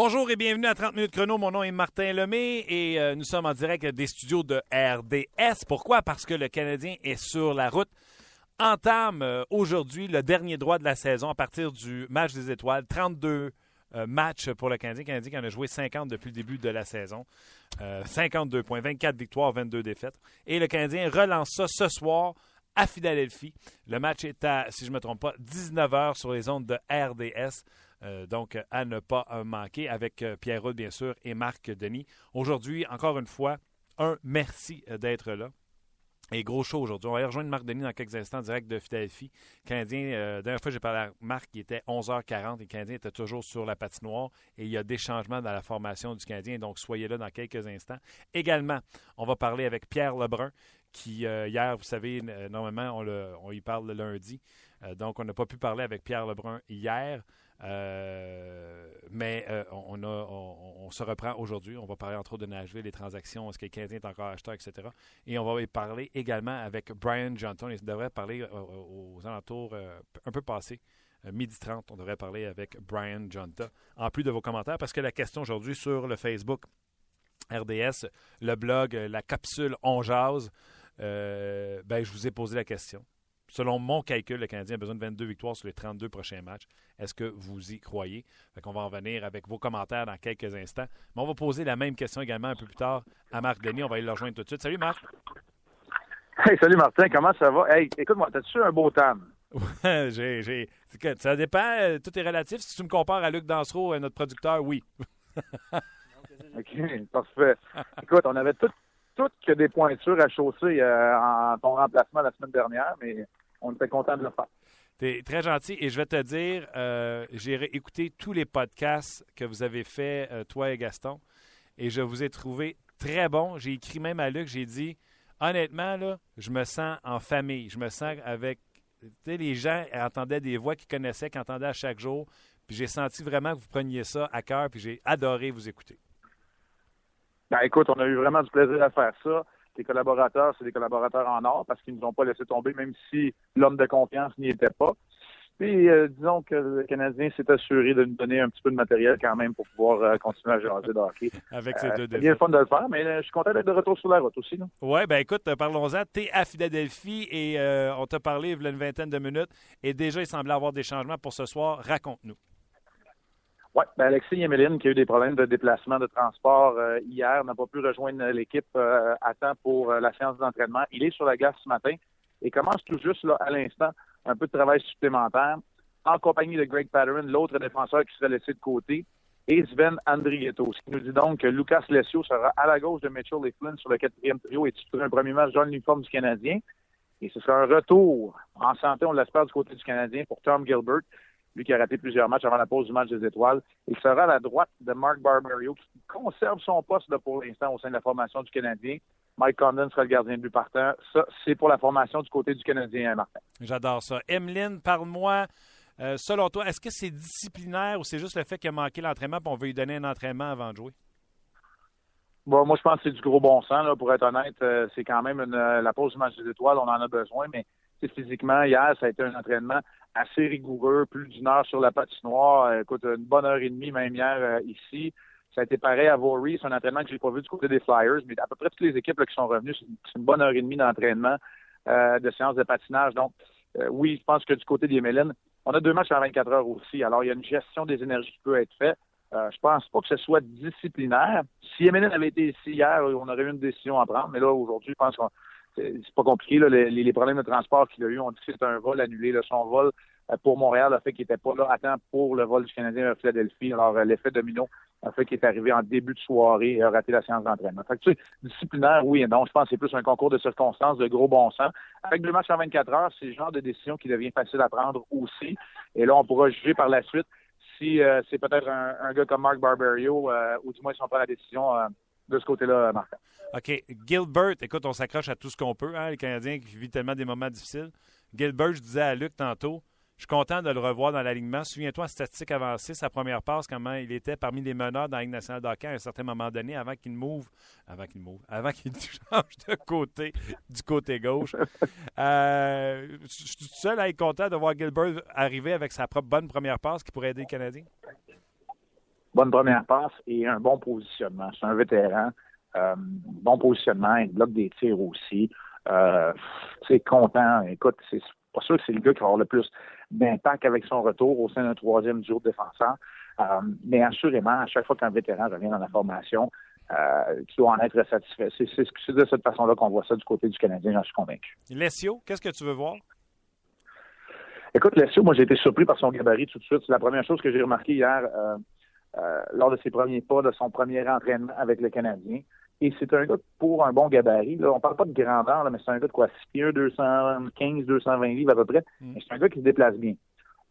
Bonjour et bienvenue à 30 minutes chrono. Mon nom est Martin Lemay et euh, nous sommes en direct des studios de RDS. Pourquoi? Parce que le Canadien est sur la route. Entame euh, aujourd'hui le dernier droit de la saison à partir du match des étoiles. 32 euh, matchs pour le Canadien. Le Canadien qui en a joué 50 depuis le début de la saison. 52 points, 24 victoires, 22 défaites. Et le Canadien relance ça ce soir à Philadelphie. Le match est à, si je ne me trompe pas, 19h sur les ondes de RDS. Euh, donc, à ne pas manquer avec euh, Pierre bien sûr, et Marc Denis. Aujourd'hui, encore une fois, un merci euh, d'être là. Et gros show aujourd'hui. On va rejoindre Marc Denis dans quelques instants, direct de Philadelphie. Canadien, dernière fois j'ai parlé à Marc, il était 11h40 et le Canadien était toujours sur la patinoire et il y a des changements dans la formation du Canadien, donc soyez là dans quelques instants. Également, on va parler avec Pierre Lebrun, qui hier, vous savez, normalement, on y parle le lundi. donc, on n'a pas pu parler avec Pierre Lebrun hier. Euh, mais euh, on, a, on, se reprend aujourd'hui. On va parler entre autres de Nashville, les transactions, est-ce que le Canadien est encore acheteur, etc. Et on va y parler également avec Brian Johnson. Il devrait parler euh, aux, alentours un peu passés. midi 30, on devrait parler avec Brian Johnson. En plus de vos commentaires, parce que la question aujourd'hui sur le Facebook RDS, le blog, la capsule On Jase, ben, je vous ai posé la question selon mon calcul, le Canadien a besoin de 22 victoires sur les 32 prochains matchs. Est-ce que vous y croyez? Fait qu'on va en venir avec vos commentaires dans quelques instants. Mais on va poser la même question également un peu plus tard à Marc Denis. On va aller le rejoindre tout de suite. Salut Marc. Hey, salut Martin, comment ça va? Hey, écoute-moi, t'as-tu un beau temps? Ouais, j'ai, j'ai... Ça dépend, euh, tout est relatif. Si tu me compares à Luc Dansereau, euh, notre producteur, oui. OK, parfait. Écoute, on avait tout, tout que des pointures à chausser euh, en ton remplacement la semaine dernière, mais on était content de le faire. Tu es très gentil et je vais te dire, euh, j'ai écouté tous les podcasts que vous avez fait, euh, toi et Gaston, et je vous ai trouvé très bon. J'ai écrit même à Luc, j'ai dit, honnêtement, là, je me sens en famille. Je me sens avec. Tu sais, les gens entendaient des voix qu'ils connaissaient, qu'ils entendaient à chaque jour. Puis j'ai senti vraiment que vous preniez ça à cœur, puis j'ai adoré vous écouter. Ben, écoute, on a eu vraiment du plaisir à faire ça les collaborateurs, c'est des collaborateurs en or parce qu'ils ne nous ont pas laissé tomber, même si l'homme de confiance n'y était pas. Puis, euh, disons que le Canadien s'est assuré de nous donner un petit peu de matériel quand même pour pouvoir euh, continuer à jaser de hockey. Avec ces deux C'est bien le fun de le faire, mais je suis content d'être de retour sur la route aussi. Oui, ben écoute, parlons-en. Tu es à Philadelphie et on t'a parlé il y a une vingtaine de minutes et déjà, il semblait avoir des changements pour ce soir. Raconte-nous. Oui, ben Alexis Yemeline, qui a eu des problèmes de déplacement, de transport euh, hier, n'a pas pu rejoindre l'équipe euh, à temps pour euh, la séance d'entraînement. Il est sur la gare ce matin et commence tout juste là, à l'instant un peu de travail supplémentaire en compagnie de Greg Patterson, l'autre défenseur qui serait laissé de côté, et Sven Andrietto. Ce qui nous dit donc que Lucas Lessio sera à la gauche de Mitchell et Flynn sur le quatrième trio et titulaire un premier match dans l'uniforme du Canadien. Et ce sera un retour en santé, on l'espère, du côté du Canadien pour Tom Gilbert lui qui a raté plusieurs matchs avant la pause du match des étoiles. Il sera à la droite de Mark Barbario, qui conserve son poste pour l'instant au sein de la formation du Canadien. Mike Condon sera le gardien de but partant. Ça, c'est pour la formation du côté du Canadien, Martin? J'adore ça. Emeline, parle-moi. Euh, selon toi, est-ce que c'est disciplinaire ou c'est juste le fait qu'il a manqué l'entraînement et on veut lui donner un entraînement avant de jouer? Bon, moi, je pense que c'est du gros bon sens, là, pour être honnête. Euh, c'est quand même une, la pause du match des étoiles, on en a besoin, mais physiquement, hier, ça a été un entraînement assez rigoureux, plus d'une heure sur la patinoire. Euh, écoute, une bonne heure et demie même hier euh, ici. Ça a été pareil à Vaury. C'est un entraînement que j'ai pas vu du côté des Flyers, mais à peu près toutes les équipes qui sont revenues, c'est une bonne heure et demie d'entraînement, euh, de séance de patinage. Donc, oui, je pense que du côté des Mélines, on a deux matchs en 24 heures aussi. Alors, il y a une gestion des énergies qui peut être faite. Euh, je pense pas que ce soit disciplinaire. Si Emeline avait été ici hier, on aurait eu une décision à prendre. Mais là, aujourd'hui, je pense qu'on c'est pas compliqué. Là, les, problèmes de transport qu'il a eu, on dit que c'est un vol annulé. Là, son vol euh, pour Montréal a fait qu'il n'était pas là à temps pour le vol du Canadien à Philadelphie. Alors, euh, l'effet domino a fait qu'il est arrivé en début de soirée et a raté la séance d'entraînement. Fait que, tu sais, disciplinaire, oui non. Je pense que c'est plus un concours de circonstances, de gros bon sens. Avec deux matchs en 24 heures, c'est le genre de décision qui devient facile à prendre aussi. Et là, on pourra juger par la suite si euh, c'est peut-être un, gars comme Mark Barberio, ou du moins si on prend la décision de ce côté-là, Marc. OK. Gilbert, écoute, on s'accroche à tout ce qu'on peut, hein, les Canadiens qui vivent tellement des moments difficiles. Gilbert, je disais à Luc tantôt, je suis content de le revoir dans l'alignement. Souviens-toi, en statistique avancée, sa première passe, comment il était parmi les meneurs dans la Ligue nationale d'hockey à un certain moment donné, avant qu'il move, avant qu'il move, avant qu'il change de côté, du côté gauche. Euh, je suis tout seul à être content de voir Gilbert arriver avec sa propre bonne première passe qui pourrait aider les Canadiens. Bonne première passe et un bon positionnement. C'est un vétéran. Euh, bon positionnement, il bloque des tirs aussi. Euh, c'est content. Écoute, c'est pas sûr que c'est le gars qui va avoir le plus d'impact avec son retour au sein d'un troisième duo de défenseur. Euh, mais assurément, à chaque fois qu'un vétéran revient dans la formation, euh, tu dois en être satisfait. C'est de cette façon-là qu'on voit ça du côté du Canadien, j'en suis convaincu. Lessio, qu'est-ce que tu veux voir? Écoute, Lessio, moi j'ai été surpris par son gabarit tout de suite. C'est la première chose que j'ai remarqué hier euh, euh, lors de ses premiers pas, de son premier entraînement avec le Canadien. Et c'est un gars pour un bon gabarit. Là, on parle pas de grandeur, mais c'est un gars de quoi? 6 pieds, 215, 220 livres à peu près. Mm. C'est un gars qui se déplace bien.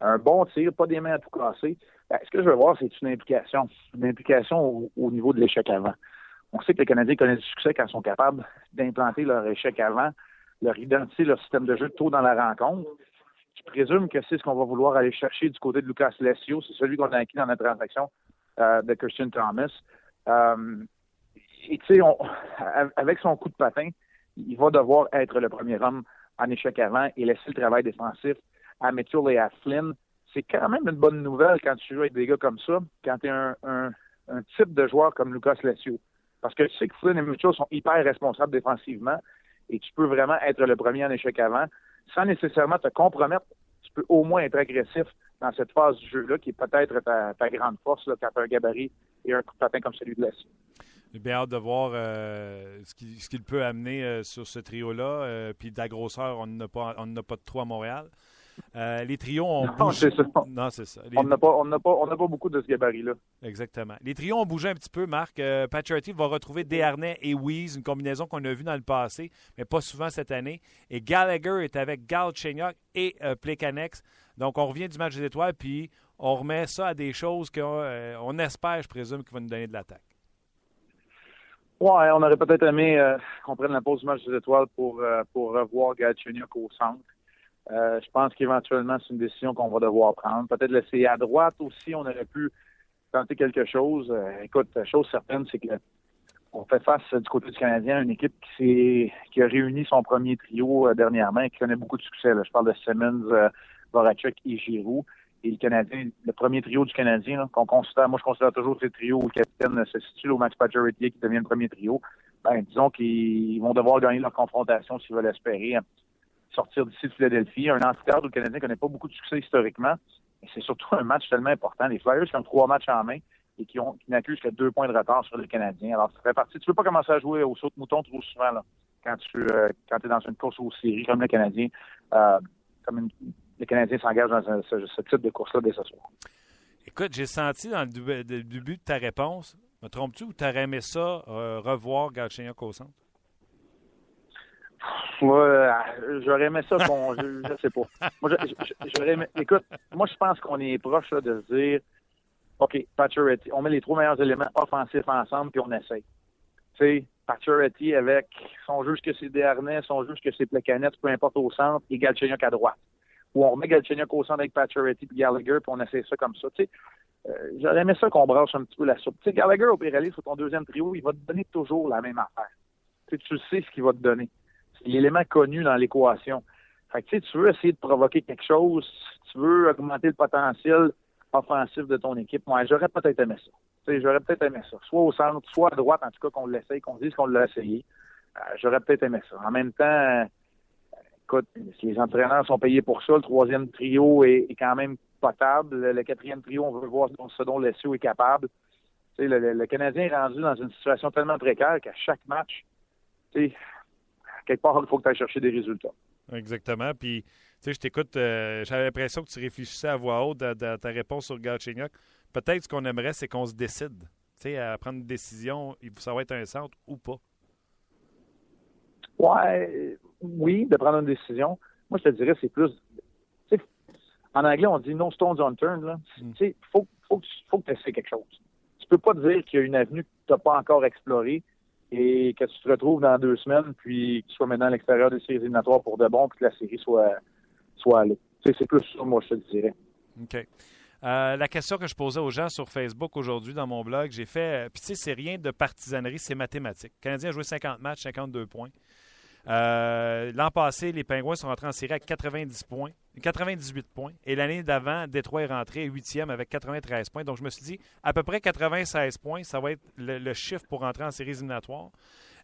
Un bon tir, pas des mains à tout casser. Ben, ce que je veux voir, c'est une implication. Une implication au, niveau de l'échec avant. On sait que les Canadiens connaissent du succès quand ils sont capables d'implanter leur échec avant, leur identifier leur système de jeu tôt dans la rencontre. Je présume que c'est ce qu'on va vouloir aller chercher du côté de Lucas Lessio. C'est celui qu'on a acquis dans la transaction euh, de Christian Thomas. Euh, et tu sais, avec son coup de patin, il va devoir être le premier homme en échec avant et laisser le travail défensif à Mitchell et à Flynn. C'est quand même une bonne nouvelle quand tu joues avec des gars comme ça, quand tu es un, type de joueur comme Lucas Lessio. Parce que tu sais que Flynn et Mitchell sont hyper responsables défensivement et tu peux vraiment être le premier en échec avant sans nécessairement te compromettre. Tu peux au moins être agressif dans cette phase du jeu-là qui est peut-être ta, grande force là, quand tu as un gabarit et un coup de patin comme celui de Lessio. J'ai bien hâte de voir euh, ce qu'il peut amener euh, sur ce trio-là. Euh, puis de la grosseur, on n'a pas, pas de trois à Montréal. Les trios ont bougé. Non, c'est ça. On n'a pas, pas, pas, beaucoup de ce gabarit-là. Exactement. Les trios ont bougé un petit peu, Marc. Euh, va retrouver Desharnais et Weeze, une combinaison qu'on a vue dans le passé, mais pas souvent cette année. Et Gallagher est avec Gal Chenyok et euh, Plekanex. Donc, on revient du match des étoiles, puis on remet ça à des choses qu'on espère, je présume, qu'il va nous donner de l'attaque. Ouais, on aurait peut-être aimé euh, qu'on prenne la pause du match des étoiles pour, euh, pour revoir Galchenyuk au centre. Euh, je pense qu'éventuellement, c'est une décision qu'on va devoir prendre. Peut-être laisser à droite aussi, on aurait pu tenter quelque chose. écoute, chose certaine, c'est que on fait face du côté du Canadien à une équipe qui, qui a réuni son premier trio dernièrement et qui connaît beaucoup de succès. Je parle de Simmons, Voracek et Giroud et le Canadien, le premier trio du Canadien, qu'on considère, moi je considère toujours ce trio où le capitaine se situe au Max Pacioretty qui devient le premier trio. Ben, disons qu'ils vont devoir gagner leur confrontation s'ils veulent espérer sortir d'ici de Philadelphie. Un amphithéâtre où le Canadien connaît pas beaucoup de succès historiquement. Et c'est surtout un match tellement important. Les Flyers qui ont trois matchs en main et qui, ont, n'accusent que deux points de retard sur le Canadien. Alors, ça fait partie. Tu veux pas commencer à jouer au saut de mouton trop souvent quand tu euh, es dans une course aux séries comme le Canadien, euh, comme une, les Canadiens s'engagent dans ce, type de course-là dès ce soir. Écoute, j'ai senti dans le début de ta réponse, me trompes-tu ou t'aurais aimé ça, euh, revoir Galchenyuk au centre? J'aurais aimé ça qu'on. je, ne sais pas. Moi, écoute, moi, je pense qu'on est proche de se dire OK, Pacioretty, on met les trois meilleurs éléments offensifs ensemble puis on essaye. Tu sais, Pacioretty avec son juge que c'est Desharnais, son juge que c'est Plecanet, peu importe au centre, et Galchenyuk à droite où on remet Galchenyuk au centre avec Pacioretty et Gallagher, puis on essaie ça comme ça. Tu sais, euh, J'aurais aimé ça qu'on brasse un petit peu la soupe. Tu sais, Gallagher au Pirelli sur ton deuxième trio, il va te donner toujours la même affaire. Tu, sais, tu sais ce qu'il va te donner. L'élément connu dans l'équation. Fait que, tu, sais, tu veux essayer de provoquer quelque chose, tu veux augmenter le potentiel offensif de ton équipe. Moi, j'aurais peut-être aimé ça. Tu sais, j'aurais peut-être aimé ça. Soit au centre, soit à droite, en tout cas, qu'on l'essaye, qu'on dise qu'on l'a essayé. Euh, j'aurais peut-être aimé ça. En même temps, écoute, les entraîneurs sont payés pour ça. Le troisième trio est, quand même potable. Le, quatrième trio, on veut voir ce dont Lessio est capable. Le, le, Canadien est rendu dans une situation tellement précaire qu'à chaque match, quelque part, il faut que tu ailles chercher des résultats. Exactement. Puis, tu sais, je t'écoute, euh, j'avais l'impression que tu réfléchissais à voix haute dans, ta réponse sur Galchenyuk. Peut-être ce qu'on aimerait, c'est qu'on se décide. Tu sais, à prendre une décision, ça va être un centre ou pas. Ouais, oui, de prendre une décision. Moi, je te dirais, c'est plus. En anglais, on dit no stones unturned. Mm. Il faut, faut, faut que tu essaies quelque chose. Tu peux pas dire qu'il y a une avenue que tu n'as pas encore explorée et que tu te retrouves dans deux semaines, puis que tu sois maintenant à l'extérieur des séries éliminatoires pour de bon, puis que la série soit, soit allée. C'est plus ça, moi, je te dirais. OK. Euh, la question que je posais aux gens sur Facebook aujourd'hui dans mon blog, j'ai fait. Puis, tu sais, c'est rien de partisanerie, c'est mathématique. Le Canadien a joué 50 matchs, 52 points. Euh, l'an passé, les Pingouins sont rentrés en série avec 90 points, 98 points. Et l'année d'avant, Détroit est rentré 8e avec 93 points. Donc, je me suis dit, à peu près 96 points, ça va être le, chiffre pour rentrer en série éliminatoire.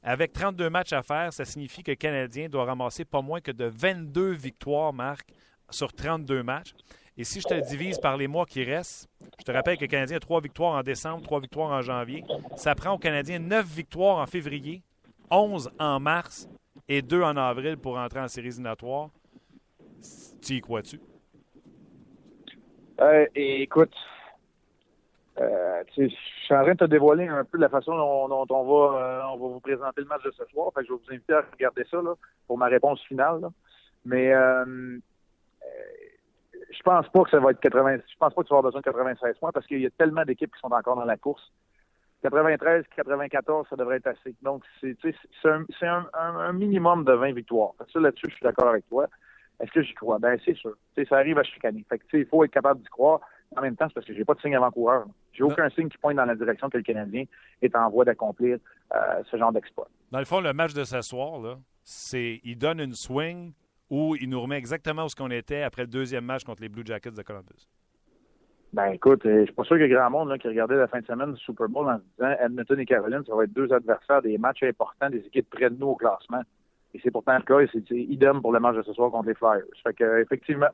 Avec 32 matchs à faire, ça signifie que le Canadien doit ramasser pas moins que de 22 victoires, Marc, sur 32 matchs. Et si je te divise par les mois qui restent, je te rappelle que le Canadien a 3 victoires en décembre, 3 victoires en janvier. Ça prend au Canadien 9 victoires en février, 11 en mars et 2 en avril pour entrer en séries éliminatoires. Tu y crois-tu? Euh, écoute, euh, je suis en train de te dévoiler un peu la façon dont, on, va, euh, on va vous présenter le match de ce soir. Fait je vais vous inviter à regarder ça pour ma réponse finale. Mais euh, je pense pas que ça va être 80. Je pense pas que tu vas avoir besoin de 96 points parce qu'il y a tellement d'équipes qui sont encore dans la course. 93, 94, ça devrait être assez. Donc, c'est un, un, minimum de 20 victoires. Ça, là-dessus, je suis d'accord avec toi. Est-ce que j'y crois? Ben, c'est sûr. ça arrive à chicaner. Fait que, il faut être capable d'y croire. En même temps, c'est parce que j'ai pas de signe avant-coureur. J'ai aucun signe qui pointe dans la direction que le Canadien est en voie d'accomplir euh, ce genre d'exploit. Dans le fond, le match de ce soir, là, c'est il donne une swing où il nous remet exactement où ce qu'on était après le deuxième match contre les Blue Jackets de Columbus. Ben écoute, euh, je suis pas sûr qu'il y ait grand monde là, qui regardait la fin de semaine du Super Bowl en se disant Edmonton et Caroline, ça va être deux adversaires des matchs importants des équipes près de nous au classement. Et c'est pourtant le cas, et c'est idem pour le match de ce soir contre les Flyers. Fait que effectivement,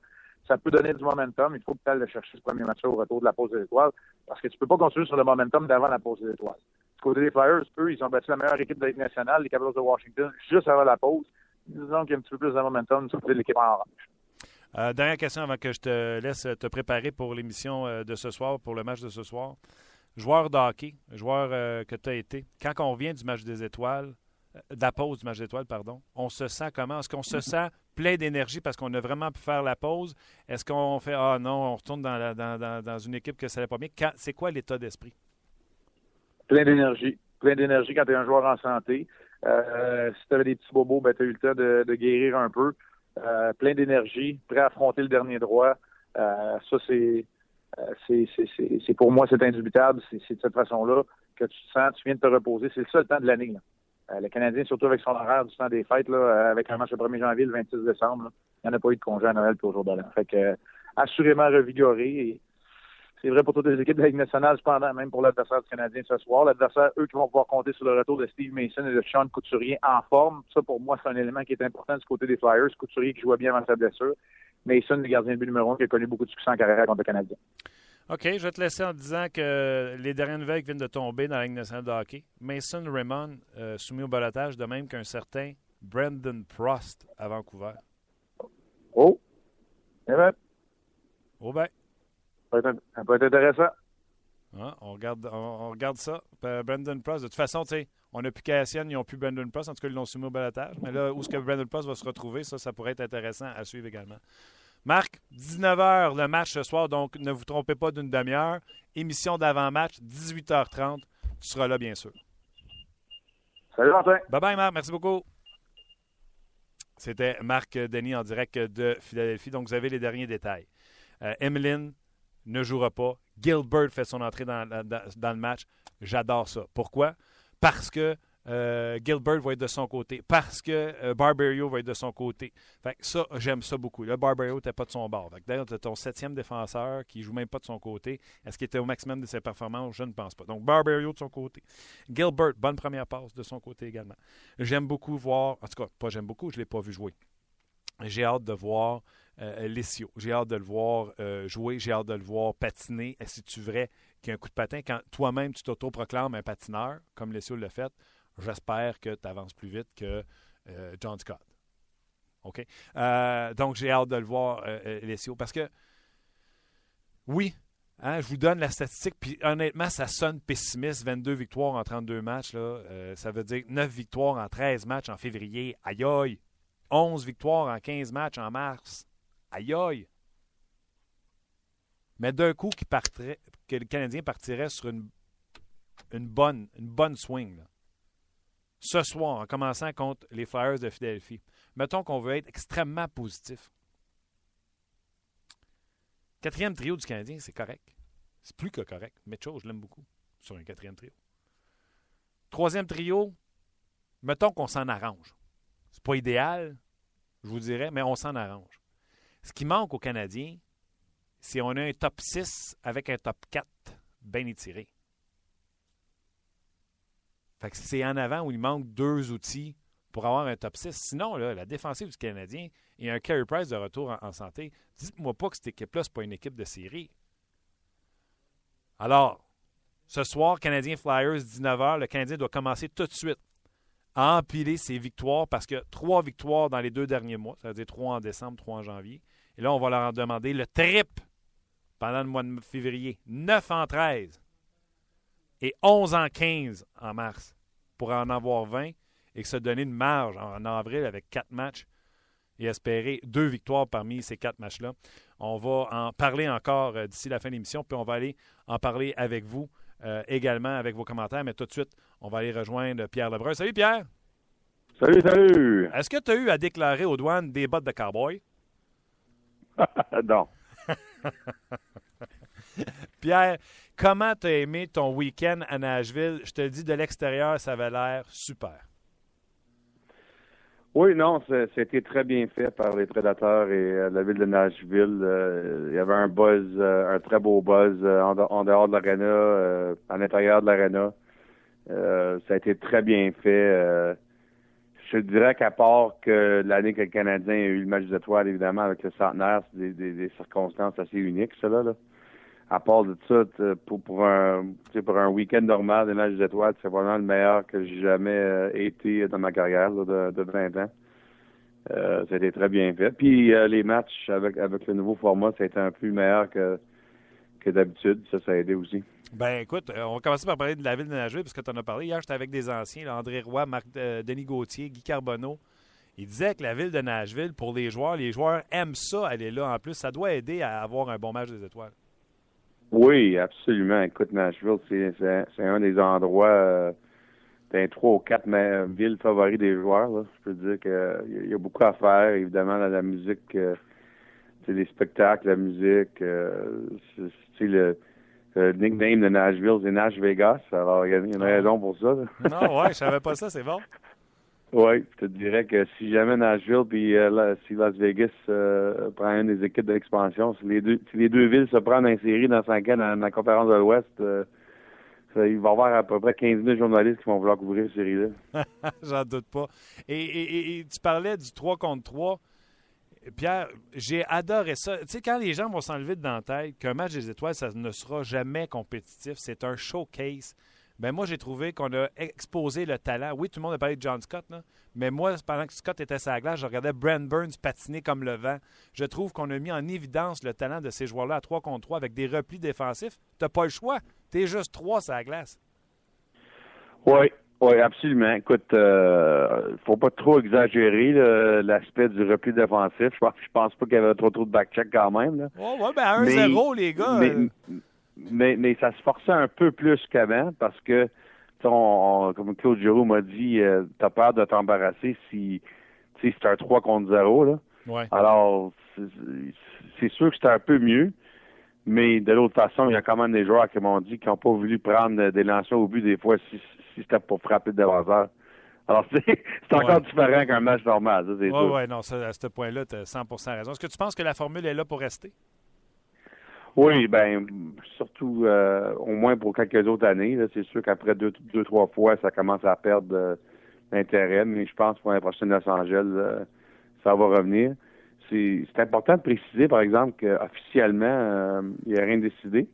ça peut donner du momentum. Il faut peut-être aller chercher ce premier match au retour de la pause des étoiles, parce que tu peux pas continuer sur le momentum d'avant la pause des étoiles. Du côté des Flyers, eux, ils ont battu la meilleure équipe de la Ligue nationale, les Capitals de Washington, juste avant la pause. Disons qu'il y a un petit peu plus de momentum du côté de l'équipe en orange. Euh, dernière question avant que je te laisse te préparer pour l'émission euh, de ce soir, pour le match de ce soir. Joueur de hockey, joueur euh, que tu as été, quand on revient du match des étoiles, de la pause du match des étoiles, pardon, on se sent comment? Est-ce qu'on se sent plein d'énergie parce qu'on a vraiment pu faire la pause? Est-ce qu'on fait Ah non, on retourne dans, dans, une équipe que ça n'allait pas bien? C'est quoi l'état d'esprit? Plein d'énergie. Plein d'énergie quand tu es un joueur en santé. si tu avais des petits bobos, ben, tu as eu le temps de guérir un peu. Euh, plein d'énergie, prêt à affronter le dernier droit. Euh, ça, c'est, euh, c'est, c'est, pour moi, c'est indubitable. C'est, de cette façon-là que tu te sens, tu viens de te reposer. C'est le seul temps de l'année. Le Canadien, surtout avec son horaire du temps des fêtes, là, avec un match le 1er janvier, le 26 décembre, il n'y en a pas eu de congé à Noël pour au jour. Fait que, assurément revigoré. Et c'est vrai pour toutes les équipes de la Ligue nationale, cependant, même pour l'adversaire du Canadien ce soir. L'adversaire, eux, qui vont pouvoir compter sur le retour de Steve Mason et de Sean Couturier en forme. Ça, pour moi, c'est un élément qui est important du côté des Flyers. Couturier qui joue bien avant sa blessure. Mason, le gardien de but numéro un, qui a connu beaucoup de succès en carrière contre le Canadien. OK, je vais te laisser en disant que les dernières nouvelles viennent de tomber dans la Ligue nationale de hockey. Mason Raymond euh, soumis au balotage, de même qu'un certain Brandon Prost à Vancouver. Oh! Eh bien. Oh ben. Ça peut être intéressant. Ah, on, regarde, on, regarde ça. Brandon Prost, de toute façon, tu sais, on n'a plus Cassian, ils n'ont plus Brandon Prost. En tout cas, ils l'ont soumis au balatage. Mais là, où est-ce que Brandon Prost va se retrouver, ça, ça pourrait être intéressant à suivre également. Marc, 19h le match ce soir, donc ne vous trompez pas d'une demi-heure. Émission d'avant-match, 18h30. Tu seras là, bien sûr. Salut, Martin. Bye bye, Marc. Merci beaucoup. C'était Marc Denis en direct de Philadelphie. Donc, vous avez les derniers détails. Euh, Emeline, ne jouera pas. Gilbert fait son entrée dans, le match. J'adore ça. Pourquoi? Parce que euh, Gilbert va être de son côté. Parce que euh, Barberio va être de son côté. Fait ça, j'aime ça beaucoup. Là, Barberio n'était pas de son bord. D'ailleurs, tu as ton septième défenseur qui joue même pas de son côté. Est-ce qu'il était au maximum de ses performances? Je ne pense pas. Donc, Barberio de son côté. Gilbert, bonne première passe de son côté également. J'aime beaucoup voir, en tout cas, pas j'aime beaucoup, je ne l'ai pas vu jouer. J'ai hâte de voir euh, J'ai hâte de le voir euh, jouer, j'ai hâte de le voir patiner. Est-ce que tu vrai qu'il y a un coup de patin quand toi-même tu t'auto-proclames un patineur, comme Lessio l'a fait? J'espère que tu avances plus vite que euh, John Scott. OK? donc, j'ai hâte de le voir, Lessio, parce que oui, hein, je vous donne la statistique, puis honnêtement, ça sonne pessimiste. 22 victoires en 32 matchs, là, ça veut dire 9 victoires en 13 matchs en février. Aïe aïe! 11 victoires en 15 matchs en mars. Aïe aïe! Mais d'un coup, qui partirait, que le Canadien partirait sur une, une, bonne, une bonne swing. Ce soir, en commençant contre les Flyers de Philadelphie. Mettons qu'on veut être extrêmement positif. Quatrième trio du Canadien, c'est correct. C'est plus que correct. Mitchell, je l'aime beaucoup sur un quatrième trio. Troisième trio, mettons qu'on s'en arrange. C'est pas idéal, je vous dirais, mais on s'en arrange. Ce qui manque aux Canadiens, c'est on a un top 6 avec un top 4 bien étiré. Fait que c'est en avant où il manque deux outils pour avoir un top 6. Sinon, la défensive du Canadien et un Carey Price de retour en, santé, dites-moi pas que cette équipe-là, ce pas une équipe de série. Alors, ce soir, Canadien Flyers, 19h, le Canadien doit commencer tout de suite à empiler ses victoires parce que trois victoires dans les deux derniers mois, ça veut dire trois en décembre, trois en janvier. Et là, on va leur demander le trip pendant le mois de février. 9 en 13 et 11 en 15 en mars pour en avoir 20 et que se donner une marge en avril avec quatre matchs et espérer deux victoires parmi ces quatre matchs-là. On va en parler encore euh, d'ici la fin de l'émission, puis on va aller en parler avec vous euh, également avec vos commentaires. Mais tout de suite, on va aller rejoindre Pierre Lebrun. Salut Pierre! Salut, salut! Est-ce que tu as eu à déclarer aux douanes des bottes de cowboy? non. Pierre, comment tu as aimé ton week-end à Nashville? Je te le dis de l'extérieur, ça avait l'air super. Oui, non, c'était très bien fait par les prédateurs et euh, la ville de Nashville. Euh, il y avait un buzz, euh, un très beau buzz en, dehors de l'aréna, à l'intérieur de l'aréna. ça a été très bien fait. je dirais qu'à part que l'année que le Canadien a eu le match d'étoiles, évidemment, avec le centenaire, c'est des, circonstances assez uniques, cela. Là à part de ça, pour, pour un pour un week-end normal des matchs d'étoiles, c'est vraiment le meilleur que j'ai jamais euh, été dans ma carrière de, de 20 ans. Euh, C'était très bien fait. Puis euh, les matchs avec avec le nouveau format, ça a été un peu meilleur que, que d'habitude. Ça, ça a aidé aussi. Ben écoute, euh, on va commencer par parler de la ville de Nashville, parce que tu en as parlé. Hier, j'étais avec des anciens, André Roy, Marc, Denis Gauthier, Guy Carbonneau. Il disait que la ville de Nashville, pour les joueurs, les joueurs aiment ça, aller là en plus. Ça doit aider à avoir un bon match des étoiles. Oui, absolument. Écoute, Nashville, c'est un des endroits, euh, d'un trois ou quatre villes favoris des joueurs. Je peux dire qu'il y, a beaucoup à faire. Évidemment, dans la musique, euh, les spectacles, la musique. Euh, c'est le, le, nickname de Nashville, c'est Nash Vegas. Alors, il y, a une ah. raison pour ça. non, ouais, je savais pas ça, c'est bon. Oui, je te dirais que si jamais Nashville puis euh, si Las Vegas euh, prend une des équipes d'expansion, si les deux si les deux villes se prennent en série dans cinq ans dans, la conférence de l'Ouest, euh, il va y avoir à peu près 15 000 journalistes qui vont vouloir couvrir cette série-là. J'en doute pas. Et, tu parlais du 3 contre 3. Pierre, j'ai adoré ça. Tu sais, quand les gens vont s'enlever de dans la tête qu'un match des étoiles, ça ne sera jamais compétitif, c'est un showcase ben moi, j'ai trouvé qu'on a exposé le talent. Oui, tout le monde a parlé de John Scott, mais moi, pendant que Scott était sur la glace, je regardais Brent Burns patiner comme le vent. Je trouve qu'on a mis en évidence le talent de ces joueurs-là à 3 contre 3 avec des replis défensifs. Tu n'as pas le choix. Tu es juste 3 sur la glace. Oui, oui, absolument. Écoute, il euh, faut pas trop exagérer l'aspect du repli défensif. Je pense, pense pas qu'il y avait trop trop de back-check quand même. Oui, ouais, ben à 1-0, les gars. Euh, mais, mais ça se forçait un peu plus qu'avant parce que, comme Claude Giroux m'a dit, euh, t'as peur de t'embarrasser si, si c'est un 3 contre 0. Là. Ouais. Alors, c'est sûr que c'était un peu mieux. Mais de l'autre façon, il y a quand même des joueurs qui m'ont dit qu'ils n'ont pas voulu prendre des lancers au but des fois si, si c'était pour frapper de hasard. Alors, c'est encore différent qu'un match normal. Oui, oui, non, à ce point-là, tu as 100 raison. Est-ce que tu penses que la formule est là pour rester? Oui, ben surtout euh, au moins pour quelques autres années. C'est sûr qu'après deux, deux, trois fois, ça commence à perdre euh, l'intérêt, mais je pense pour la prochaine Los Angeles, euh, ça va revenir. C'est important de préciser, par exemple, qu'officiellement, il n'y a rien décidé.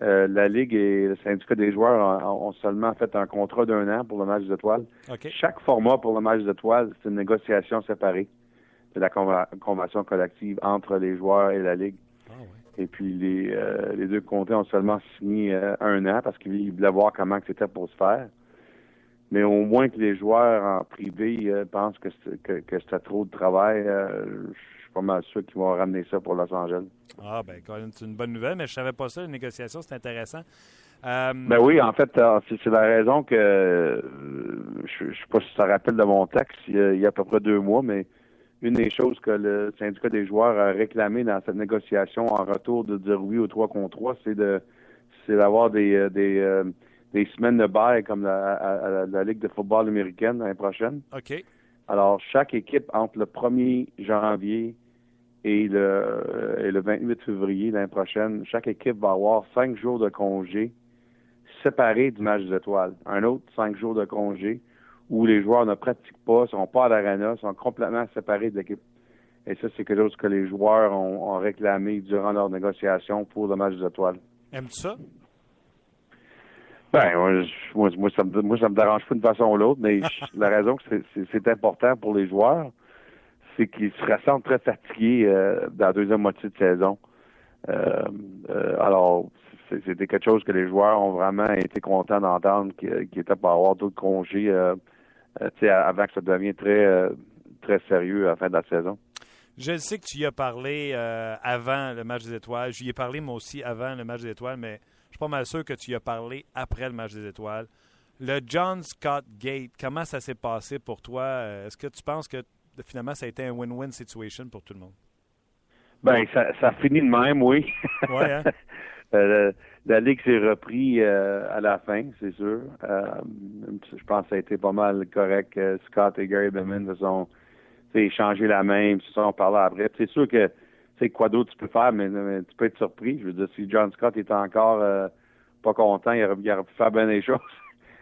la Ligue et le syndicat des joueurs ont, seulement fait un contrat d'un an pour le match d'étoiles. Chaque format pour le match d'étoiles, c'est une négociation séparée de la convention collective entre les joueurs et la Ligue. Et puis les, euh, les deux comtés ont seulement signé euh, un an parce qu'ils voulaient voir comment c'était pour se faire. Mais au moins que les joueurs en privé euh, pensent que, que, que c'était trop de travail, je suis pas mal sûr qu'ils vont ramener ça pour Los Angeles. Ah ben Colin, c'est une bonne nouvelle, mais je savais pas ça, les négociations, c'est intéressant. Ben oui, en fait, c'est la raison que je, ne sais pas si ça rappelle de mon texte il y, a, à peu près deux mois, mais une des choses que le syndicat des joueurs a réclamé dans cette négociation en retour de dire oui au 3 contre 3, c'est de c'est d'avoir des euh, des, euh, des semaines de bail comme la, la, Ligue de football américaine l'année prochaine. OK. Alors, chaque équipe, entre le 1er janvier et le, et le 28 février l'année prochaine, chaque équipe va avoir cinq jours de congé séparés du match des étoiles. Un autre cinq jours de congé où les joueurs ne pratiquent pas, sont pas à l'arena, sont complètement séparés de l'équipe. Et ça, c'est quelque chose que les joueurs ont, réclamé durant leur négociation pour le match des étoiles. Aimes-tu ça? Ben, moi, moi, ça me, moi, ça me dérange pas d'une façon ou l'autre, mais la raison que c'est important pour les joueurs, c'est qu'ils se ressentent très fatigués euh, dans la deuxième moitié de saison. Euh, euh, alors, c'était quelque chose que les joueurs ont vraiment été contents d'entendre, qui, qui était pour avoir d'autres congés avant que ça devienne très, très sérieux à la fin de la saison. Je sais que tu y as parlé avant le match des étoiles. J'y ai parlé moi aussi avant le match des étoiles, mais je suis pas mal sûr que tu y as parlé après le match des étoiles. Le John Scott Gate, comment ça s'est passé pour toi? Est-ce que tu penses que finalement, ça a été un win-win situation pour tout le monde? Ben, ça, ça finit de même, oui. Ouais, hein? Euh, la Ligue s'est repris euh, à la fin, c'est sûr. Euh, je pense que ça a été pas mal correct. Scott et Gary Bettman se sont échangé la même, se sont parlé après. C'est sûr que c'est quoi d'autre tu peux faire, mais, tu peux être surpris. Je veux dire, si John Scott est encore pas content, il aurait, il pu faire bien les choses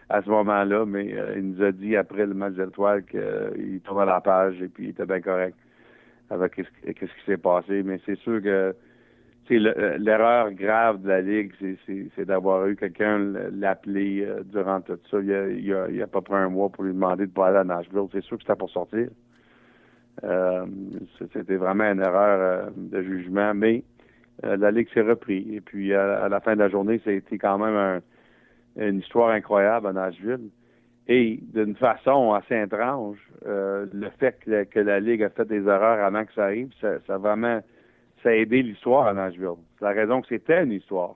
à ce moment-là, mais euh, il nous a dit après le match d'étoiles qu'il euh, tournait la page et puis il était bien correct avec ce, qui s'est passé. Mais c'est sûr que euh, l'erreur grave de la Ligue, c'est d'avoir eu quelqu'un l'appeler durant tout ça. Il y, a, il, y a, pas près un mois pour lui demander de pas aller à Nashville. C'est sûr que c'était pour sortir. c'était vraiment une erreur de jugement, mais la Ligue s'est repris. Et puis à, la fin de la journée, ça a été quand même un une histoire incroyable à Nashville. Et d'une façon assez étrange, euh, le fait que, la Ligue a fait des erreurs avant que ça arrive, ça, ça a vraiment ça a aidé l'histoire à Nashville. C'est la raison que c'était une histoire.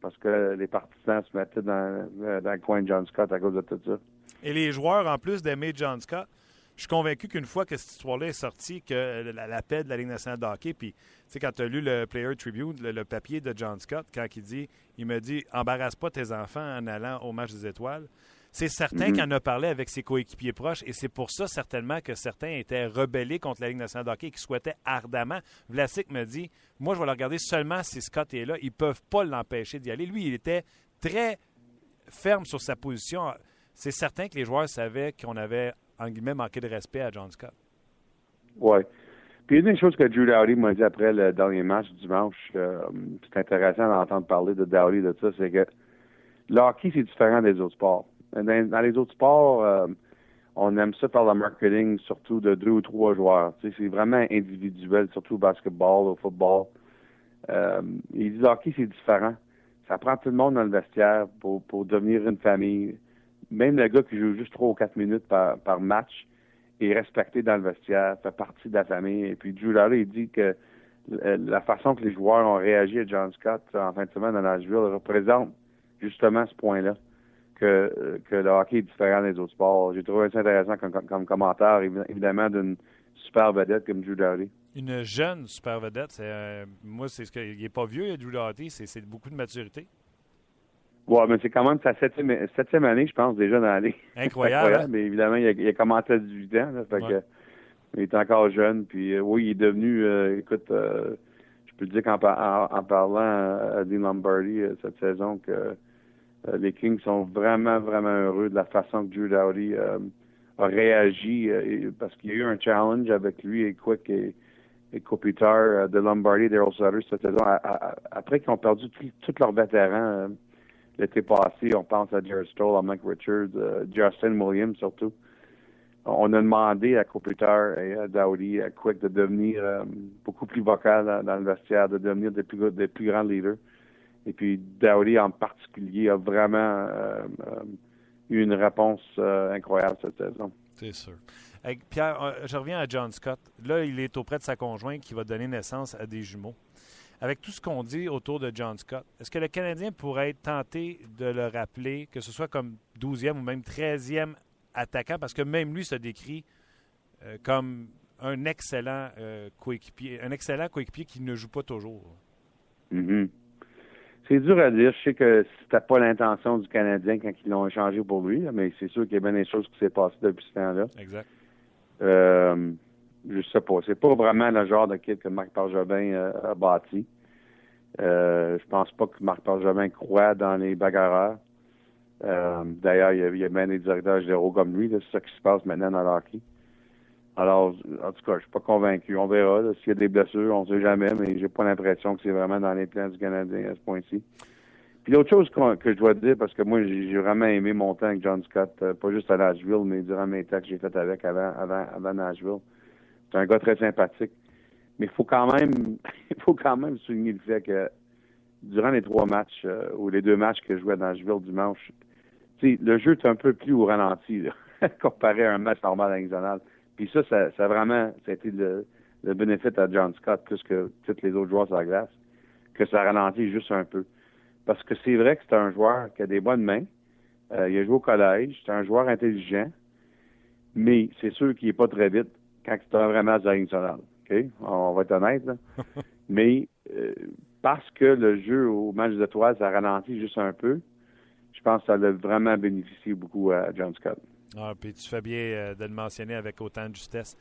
Parce que les partisans se mettaient dans, dans le coin de John Scott à cause de tout ça. Et les joueurs, en plus d'aimer John Scott, je suis convaincu qu'une fois que cette histoire-là est sortie, que la, paix de la Ligue nationale de hockey, puis tu sais, quand tu as lu le Player Tribune, le, papier de John Scott, quand il dit, il me dit, embarrasse pas tes enfants en allant au match des étoiles. C'est certain mhm. qu'il en a parlé avec ses coéquipiers proches et c'est pour ça certainement que certains étaient rebellés contre la Ligue nationale de hockey et qui souhaitaient ardemment. Vlasic me dit Moi, je vais le regarder seulement si Scott est là. Ils ne peuvent pas l'empêcher d'y aller. Lui, il était très ferme sur sa position. C'est certain que les joueurs savaient qu'on avait en guillemets, manquer de respect à John Scott. Oui. Puis une des choses que Drew Dowdy m'a dit après le dernier match du dimanche, euh, c'est intéressant d'entendre parler de Dowdy de ça, c'est que le hockey, c'est différent des autres sports. Dans, les autres sports, euh, on aime ça par le marketing, surtout de deux ou trois joueurs. c'est vraiment individuel, surtout au basketball, au football. Euh, dit le hockey, c'est différent. Ça prend tout le monde dans le vestiaire pour, pour devenir une famille même le gars qui joue juste trois ou quatre minutes par, match est respecté dans le vestiaire, fait partie de la famille. Et puis Drew il dit que la façon que les joueurs ont réagi à John Scott en fin de semaine à Nashville représente justement ce point-là, que, que le hockey est différent des autres sports. J'ai trouvé ça intéressant comme, commentaire, évidemment, d'une super vedette comme Drew Doughty. Une jeune super vedette, c'est euh, moi, c'est ce que il est pas vieux, Drew Doughty, c'est beaucoup de maturité. Ouais, mais c'est quand même sa septième, septième année, je pense, déjà dans la Incroyable. Incroyable. Mais évidemment, il a, il a, commencé à 18 ans. Là, fait que, il est encore jeune. Puis euh, oui, il est devenu, euh, écoute, euh, je peux te dire qu'en en, parlant à Dean Lombardi cette saison, que les Kings sont vraiment, vraiment heureux de la façon que Drew Dowdy a réagi parce qu'il y a eu un challenge avec lui et Quick et, et Kopitar de Lombardi et Daryl Sutter cette saison. après qu'ils ont perdu tous leurs vétérans l'été passé, on pense à Jared Stoll, à Mike Richards, euh, Justin Williams surtout. On a demandé à Kopitar et à Dowdy, à Quick, de devenir euh, beaucoup plus vocal dans, le vestiaire, de devenir des plus, des plus grands leaders. Et puis Dowdy en particulier a vraiment euh, eu une réponse incroyable cette saison. C'est sûr. Pierre, je reviens à John Scott. Là, il est auprès de sa conjointe qui va donner naissance à des jumeaux avec tout ce qu'on dit autour de John Scott, est-ce que le Canadien pourrait être tenté de le rappeler, que ce soit comme 12e ou même 13e attaquant, parce que même lui se décrit euh, comme un excellent euh, coéquipier, un excellent coéquipier qui ne joue pas toujours. Mm-hmm. C'est dur à dire. Je sais que c'était pas l'intention du Canadien quand ils l'ont échangé pour lui, mais c'est sûr qu'il y a bien des choses qui s'est passées depuis ce temps-là. Exact. Euh, je sais pas. C'est pas vraiment le genre d'équipe que Marc Parjobin euh, a bâti. Euh, je pense pas que Marc Parjobin croit dans les bagarreurs. Euh, d'ailleurs, il y, a, il y a bien des directeurs généraux comme lui. C'est ça qui se passe maintenant dans l'hockey. Alors, en tout cas, je suis pas convaincu. On verra. S'il y a des blessures, on ne sait jamais, mais j'ai pas l'impression que c'est vraiment dans les plans du Canadien à ce point-ci. Puis l'autre chose que je dois dire, parce que moi, j'ai vraiment aimé mon temps avec John Scott, pas juste à Nashville, mais durant mes temps que j'ai fait avec avant, avant, avant Nashville. C'est un gars très sympathique. Mais il faut quand même il faut quand même souligner le fait que durant les trois matchs euh, ou les deux matchs que je jouais dans Nashville dimanche, le jeu est un peu plus au ralenti là, comparé à un match normal national. Puis ça, ça, ça, a vraiment ça a été le, le bénéfice à John Scott plus que tous les autres joueurs sur la glace, que ça ralentit juste un peu. Parce que c'est vrai que c'est un joueur qui a des bonnes mains. Euh, il a joué au collège, c'est un joueur intelligent, mais c'est sûr qu'il n'est pas très vite quand c'est un vrai match national. OK? On va être honnête, là. mais euh, parce que le jeu au match d'étoiles, ça ralentit juste un peu, je pense que ça a vraiment bénéficié beaucoup à John Scott. Ah, puis tu fais bien euh, de le mentionner avec autant de justesse.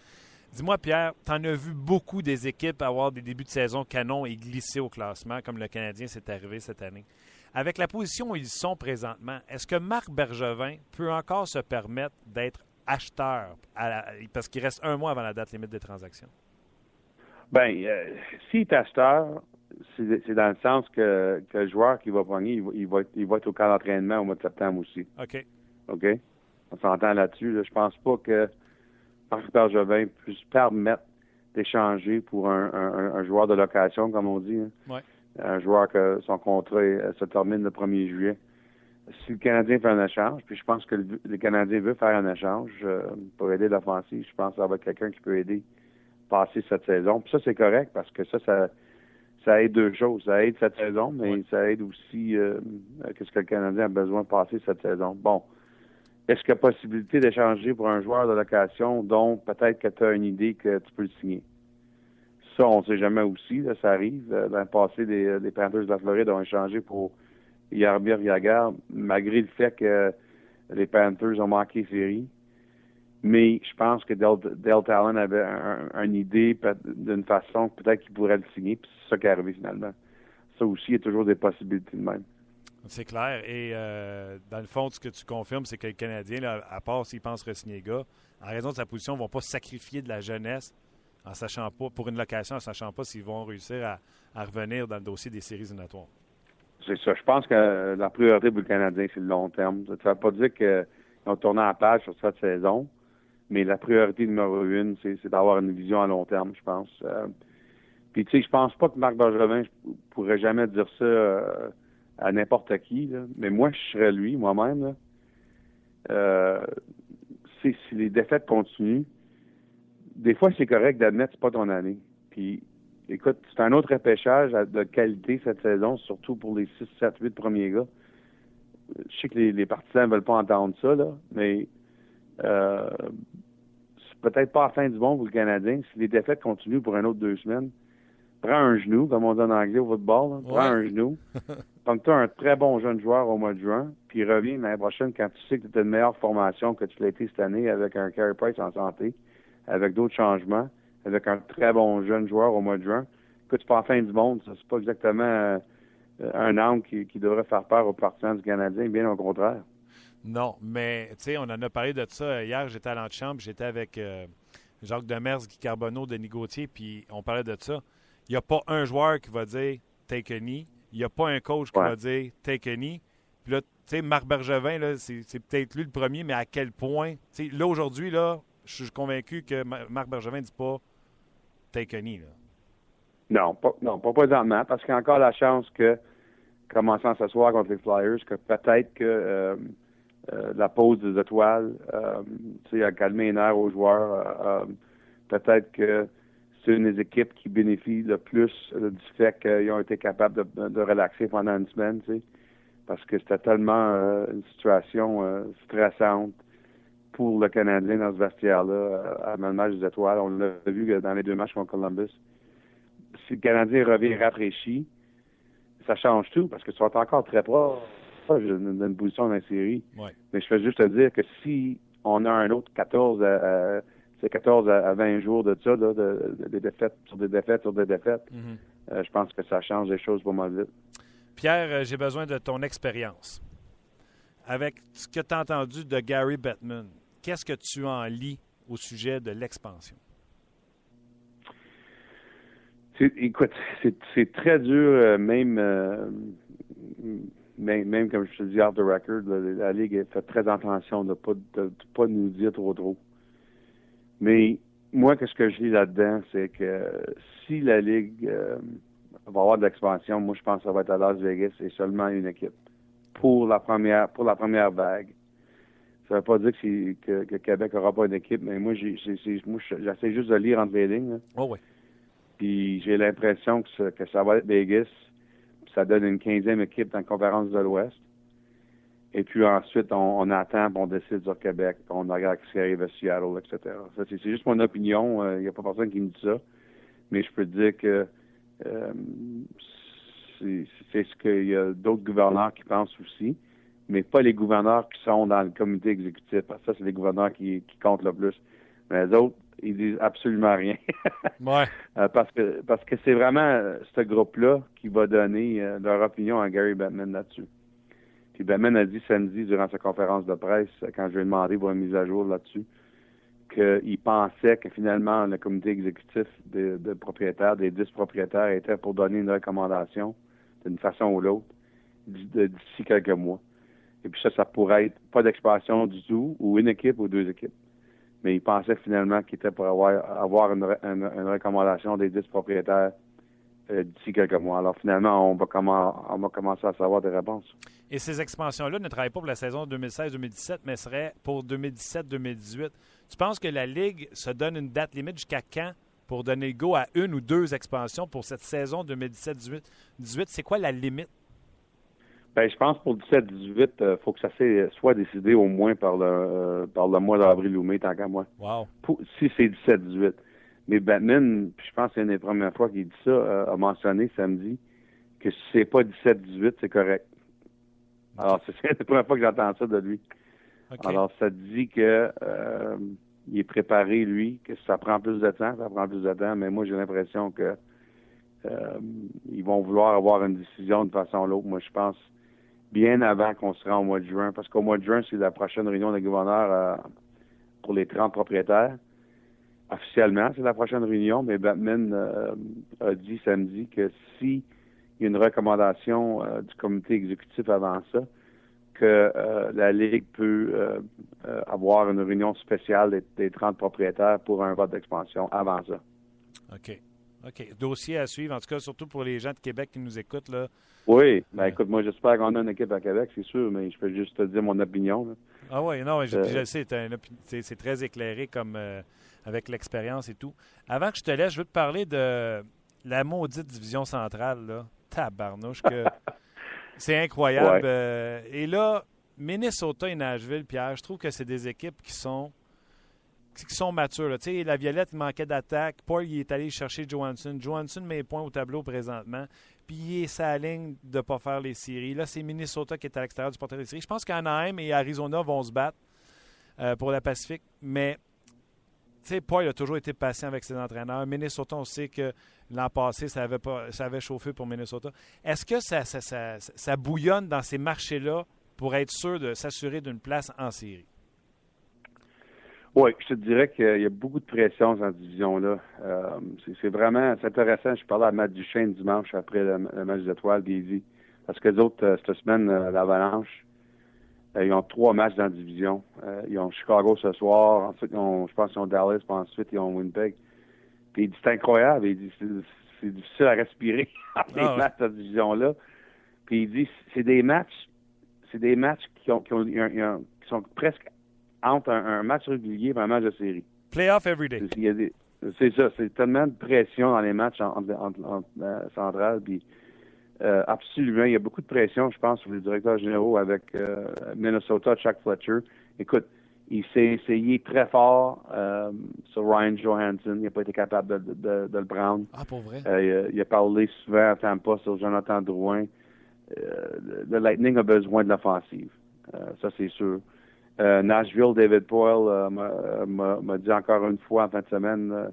Dis-moi, Pierre, tu en as vu beaucoup des équipes avoir des débuts de saison canon et glisser au classement, comme le Canadien s'est arrivé cette année. Avec la position où ils sont présentement, est-ce que Marc Bergevin peut encore se permettre d'être acheteur parce qu'il reste un mois avant la date limite des transactions? Bien, euh, s'il est acheteur, c'est dans le sens que, le joueur qui va prendre, il va, il va, être au camp d'entraînement au mois de septembre aussi. OK. OK? On s'entend là-dessus. Je pense pas que Marc Bergevin puisse permettre d'échanger pour un, joueur de location, comme on dit. Hein. Un joueur que son contrat se termine le 1er juillet. Si le Canadien fait un échange, puis je pense que le, Canadien veut faire un échange euh, pour aider l'offensive, je pense avoir quelqu'un qui peut aider passer cette saison. Puis ça, c'est correct parce que ça, ça, ça aide deux choses. Ça aide cette saison, mais ça aide aussi euh, qu'est-ce que le Canadien a besoin de passer cette saison. Bon, est-ce qu'il y a possibilité d'échanger pour un joueur de location dont peut-être que tu as une idée que tu peux le signer? Ça, on ne sait jamais aussi. ça arrive. Euh, dans le passé, les, les Panthers de la Floride ont échangé pour Yarbir Yagar, malgré le fait que les Panthers ont manqué série. Mais je pense que Del, Talon avait une idée d'une façon peut-être qu'il pourrait le signer, puis c'est ça qui est arrivé finalement. Ça aussi, il y a toujours des possibilités de même. C'est clair. Et euh, dans le fond, ce que tu confirmes, c'est que le Canadien, là, à part s'il pense re-signer gars, en raison de sa position, ne vont pas sacrifier de la jeunesse en sachant pas, pour une location, en sachant pas s'ils vont réussir à, revenir dans le dossier des séries éliminatoires. C'est ça. Je pense que la priorité pour le Canadien, c'est le long terme. Ça ne veut pas dire qu'ils ont tourné à la page sur cette saison, mais la priorité numéro une, c'est d'avoir une vision à long terme, je pense. Euh, puis, tu sais, je pense pas que Marc Bergevin pourrait jamais dire ça. Euh, à n'importe qui, mais moi, je serais lui, moi-même. Euh, si les défaites continuent, des fois, c'est correct d'admettre que c'est pas ton année. Puis, écoute, c'est un autre repêchage de qualité cette saison, surtout pour les 6, 7, 8 premiers gars. Je sais que les, partisans ne veulent pas entendre ça, là, mais euh, peut-être pas la fin du monde pour le Canadien. Si les défaites continuent pour un autre deux semaines, prends un genou, comme on dit en anglais au football, prends un genou, Prends-toi un très bon jeune joueur au mois de juin, puis reviens l'année prochaine quand tu sais que tu as une meilleure formation que tu l'as été cette année avec un Carey Price en santé, avec d'autres changements, avec un très bon jeune joueur au mois de juin. Écoute, c'est pas la fin du monde, ça. C'est pas exactement euh, un angle qui, devrait faire peur aux partisans du Canadien, bien au contraire. Non, mais tu sais, on en a parlé de ça hier. J'étais à l'antichambre, j'étais avec euh, Jacques Demers, Guy Carbonneau, Denis Gauthier, puis on parlait de ça. Il n'y a pas un joueur qui va dire take a knee il n'y a pas un coach qui va dire take a knee. Puis là, tu sais, Marc Bergevin, là, c'est, peut-être lui le premier, mais à quel point. Tu sais, là, aujourd'hui, là, je suis convaincu que Marc Bergevin ne dit pas take a knee. Là. Non, pas, non, pas présentement, parce qu'il y a encore la chance que, commençant ce soir contre les Flyers, que peut-être que euh, euh, la pause des étoiles euh, a calmé les nerfs aux joueurs. peut-être que c'est une des équipes qui bénéficie le plus euh, du fait qu'ils ont été capables de, relaxer pendant une semaine, tu sais, parce que c'était tellement euh, une situation euh, stressante pour le Canadien dans ce vestiaire-là, à le match des étoiles. On l'a vu dans les deux matchs contre Columbus. Si le Canadien revient rafraîchi, ça change tout, parce que tu vas encore très proche d'une position dans la série. Ouais. Mais je fais juste te dire que si on a un autre 14 à c'est 14 à, 20 jours de ça, là, de, des défaites sur des défaites sur des défaites. Mm-hmm. Euh, je pense que ça change les choses pour moi vite. Pierre, euh, j'ai besoin de ton expérience. Avec ce que tu as entendu de Gary Bettman, qu'est-ce que tu en lis au sujet de l'expansion? Écoute, c'est très dur, euh, même, même, même, comme je te dis, off the record, la, Ligue fait très attention de ne pas, de, pas nous dire trop trop. Mais moi, qu'est-ce que je lis là-dedans, c'est que si la Ligue euh, va avoir de l'expansion, moi, je pense que ça va être à Las Vegas et seulement une équipe pour la première pour la première vague. Ça ne veut pas dire que, que, Québec n'aura pas une équipe, mais moi, j'essaie juste de lire entre les lignes. Oh oui. Puis j'ai l'impression que, que ça va être Vegas. Ça donne une quinzième équipe dans la conférence de l'Ouest. Et puis ensuite, on, attend, on décide sur Québec, on regarde ce qui arrive à Seattle, etc. Ça, c'est, juste mon opinion. Il euh, n'y a pas personne qui me dit ça. Mais je peux dire que euh, c'est, ce qu'il y a d'autres gouverneurs qui pensent aussi, mais pas les gouverneurs qui sont dans le comité exécutif. Parce que ça, c'est les gouverneurs qui, comptent le plus. Mais les autres, ils disent absolument rien. ouais. Euh, parce que parce que c'est vraiment ce groupe-là qui va donner leur opinion à Gary Batman là-dessus. Puis Batman a dit samedi durant sa conférence de presse, quand je lui ai demandé pour une mise à jour là-dessus, qu'il pensait que finalement le comité exécutif de, propriétaires, des dix propriétaires, était pour donner une recommandation d'une façon ou l'autre d'ici quelques mois. Et puis ça, ça pourrait être pas d'expansion du tout, ou une équipe ou deux équipes. Mais il pensait finalement qu'il était pour avoir, avoir une, recommandation des dix propriétaires euh, d'ici quelques mois. Alors finalement, on va, on va commencer à savoir des réponses. Et ces expansions-là ne travaillent pas pour la saison 2016-2017, mais seraient pour 2017-2018. Tu penses que la Ligue se donne une date limite jusqu'à quand pour donner go à une ou deux expansions pour cette saison 2017-2018? C'est quoi la limite? Bien, je pense pour 17-18, il euh, faut que ça soit décidé au moins par le, euh, par le mois d'avril ou mai, tant qu'à moi. Wow. si c'est 17-18. Mais Batman, je pense que c'est une des premières fois qu'il dit ça, euh, a mentionné samedi que si c'est pas 17-18, c'est correct. Alors, c'est la première fois que j'entends ça de lui. Alors, ça dit que euh, il est préparé, lui, que ça prend plus de temps, ça prend plus de temps, mais moi, j'ai l'impression que euh, ils vont vouloir avoir une décision de façon ou l'autre. Moi, je pense bien avant qu'on se au mois de juin, parce qu'au mois de juin, c'est la prochaine réunion des gouverneurs euh, pour les 30 propriétaires. Officiellement, c'est la prochaine réunion, mais Batman a dit samedi que si il y a une recommandation euh, du comité exécutif avant ça que euh, la Ligue peut euh, avoir une réunion spéciale des, 30 propriétaires pour un vote d'expansion avant ça. OK. OK. Dossier à suivre, en tout cas, surtout pour les gens de Québec qui nous écoutent. Là. Oui. Ben, écoute, moi, j'espère qu'on a une équipe à Québec, c'est sûr, mais je peux juste te dire mon opinion. Ah oui, non, je, je sais, c'est très éclairé comme avec l'expérience et tout. Avant que je te laisse, je veux te parler de la maudite division centrale. Là tabarnouche que c'est incroyable. Euh, et là, Minnesota et Nashville, Pierre, je trouve que c'est des équipes qui sont qui sont matures. La Violette, manquait d'attaque. Paul, il est allé chercher Johansson. Johansson met point au tableau présentement. Puis il est sa ligne de ne pas faire les séries. Là, c'est Minnesota qui est à l'extérieur du portail des séries. Je pense qu'Anaheim et Arizona vont se battre euh, pour la Pacifique. Mais Paul a toujours été patient avec ses entraîneurs. Minnesota, on sait que l'an passé, ça avait, pas, ça avait chauffé pour Minnesota. Est-ce que ça, ça, bouillonne dans ces marchés-là pour être sûr de s'assurer d'une place en série? Oui, je te dirais qu'il y a beaucoup de pression dans cette division-là. Euh, c'est vraiment intéressant. Je parlais à Matt Duchesne dimanche après le, match d'étoiles, dit parce que les autres, euh, cette semaine, euh, l'Avalanche, ils ont trois matchs dans la division. Ils ont Chicago ce soir, ensuite ils ont, je pense qu'ils ont Dallas, puis ensuite ils ont Winnipeg. Puis il dit c'est incroyable, il dit c'est difficile à respirer les ah matchs de cette division-là. Puis il dit c'est des matchs, c'est des matchs qui ont, qui, ont, qui sont presque entre un, match régulier et un match de série. Playoff every day. C'est ça, c'est tellement de pression dans les matchs entre, euh, centrales puis euh, absolument. Il y a beaucoup de pression, je pense, sur les directeurs généraux avec euh, Minnesota, Chuck Fletcher. Écoute, il s'est essayé très fort euh, sur Ryan Johansson. Il n'a pas été capable de, le prendre. Ah, pour vrai? il, a, parlé souvent à Tampa sur Jonathan Drouin. le Lightning a besoin de l'offensive. ça, c'est sûr. Euh, Nashville, David Poyle euh, m'a dit encore une fois en fin de semaine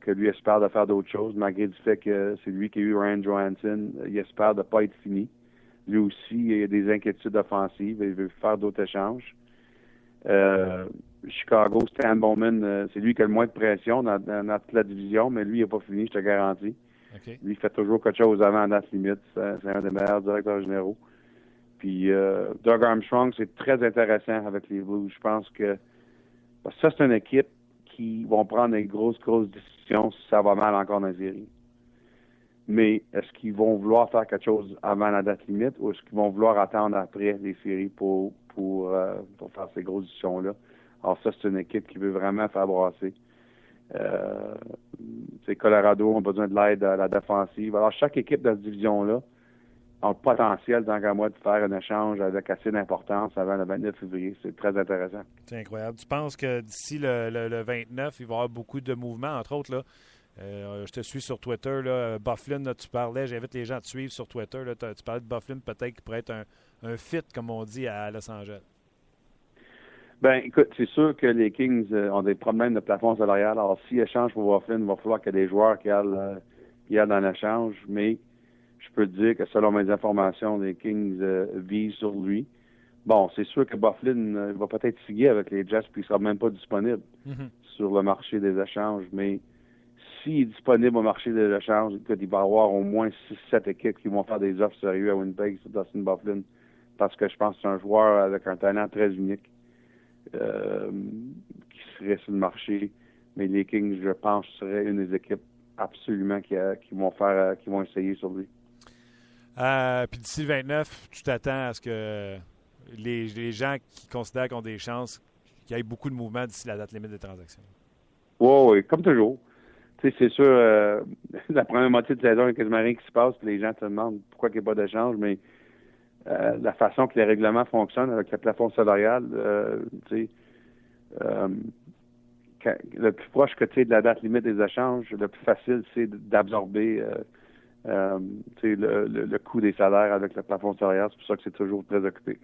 que lui espère de faire d'autres choses, malgré du fait que c'est lui qui a eu Ryan Johansson. Il espère de ne pas être fini. Lui aussi, il a des inquiétudes offensives et il veut faire d'autres échanges. Chicago, Stan Bowman, c'est lui qui a le moins de pression dans, toute la division, mais lui, il n'a pas fini, je te garantis. Lui, il fait toujours quelque chose avant la date limite. C'est un des meilleurs directeurs généraux. Puis euh, Doug Armstrong, c'est très intéressant avec les Blues. Je pense que ça, c'est une équipe qui vont prendre des grosses, grosses décisions si ça va mal encore dans la série. Mais est-ce qu'ils vont vouloir faire quelque chose avant la date limite ou est-ce qu'ils vont vouloir attendre après les séries pour, pour, euh, pour faire ces grosses décisions-là? Alors ça, c'est une équipe qui veut vraiment faire brasser. Euh, Colorado ont besoin de l'aide à la défensive. Alors, chaque équipe de cette division-là a le potentiel, tant qu'à moi, de faire un échange avec assez d'importance avant le 29 février. C'est très intéressant. C'est incroyable. Tu penses que d'ici le, 29, il va y avoir beaucoup de mouvements, entre autres, là, euh, je te suis sur Twitter. Là, Bufflin, tu parlais, j'invite les gens à te suivre sur Twitter. tu parlais de Bufflin, peut-être qu'il pourrait être un, un, fit, comme on dit, à Los Angeles. Ben, écoute, c'est sûr que les Kings euh, ont des problèmes de plafond salarial. Alors, s'ils échangent pour Bufflin, il va falloir qu'il y ait des joueurs qui aillent, euh, dans l'échange. Mais je peux te dire que selon mes informations, les Kings euh, visent sur lui. Bon, c'est sûr que Bufflin euh, va peut-être signer avec les Jets puis il sera même pas disponible mm-hmm. sur le marché des échanges. Mais s'il est disponible au marché des échanges, il va y avoir au moins 6-7 équipes qui vont faire des offres sérieuses à Winnipeg sur Dustin Bufflin parce que je pense que c'est un joueur avec un talent très unique euh, qui serait sur le marché. Mais les Kings, je pense, seraient une des équipes absolument qui, qui vont faire qui vont essayer sur lui. Euh, puis d'ici le 29, tu t'attends à ce que les, gens qui considèrent qu'ils ont des chances, qu'il y ait beaucoup de mouvements d'ici la date limite des transactions. Oui, oui, comme toujours. Tu sais, c'est sûr, euh, la première moitié de saison, il y a quasiment rien qui se passe, puis les gens se demandent pourquoi il n'y a pas d'échange, mais euh, la façon que les règlements fonctionnent avec le plafond salarial, tu sais, le plus proche que tu es de la date limite des échanges, le plus facile, c'est d'absorber euh, le, le, coût des salaires avec le plafond salarial. C'est pour ça que c'est toujours très occupé.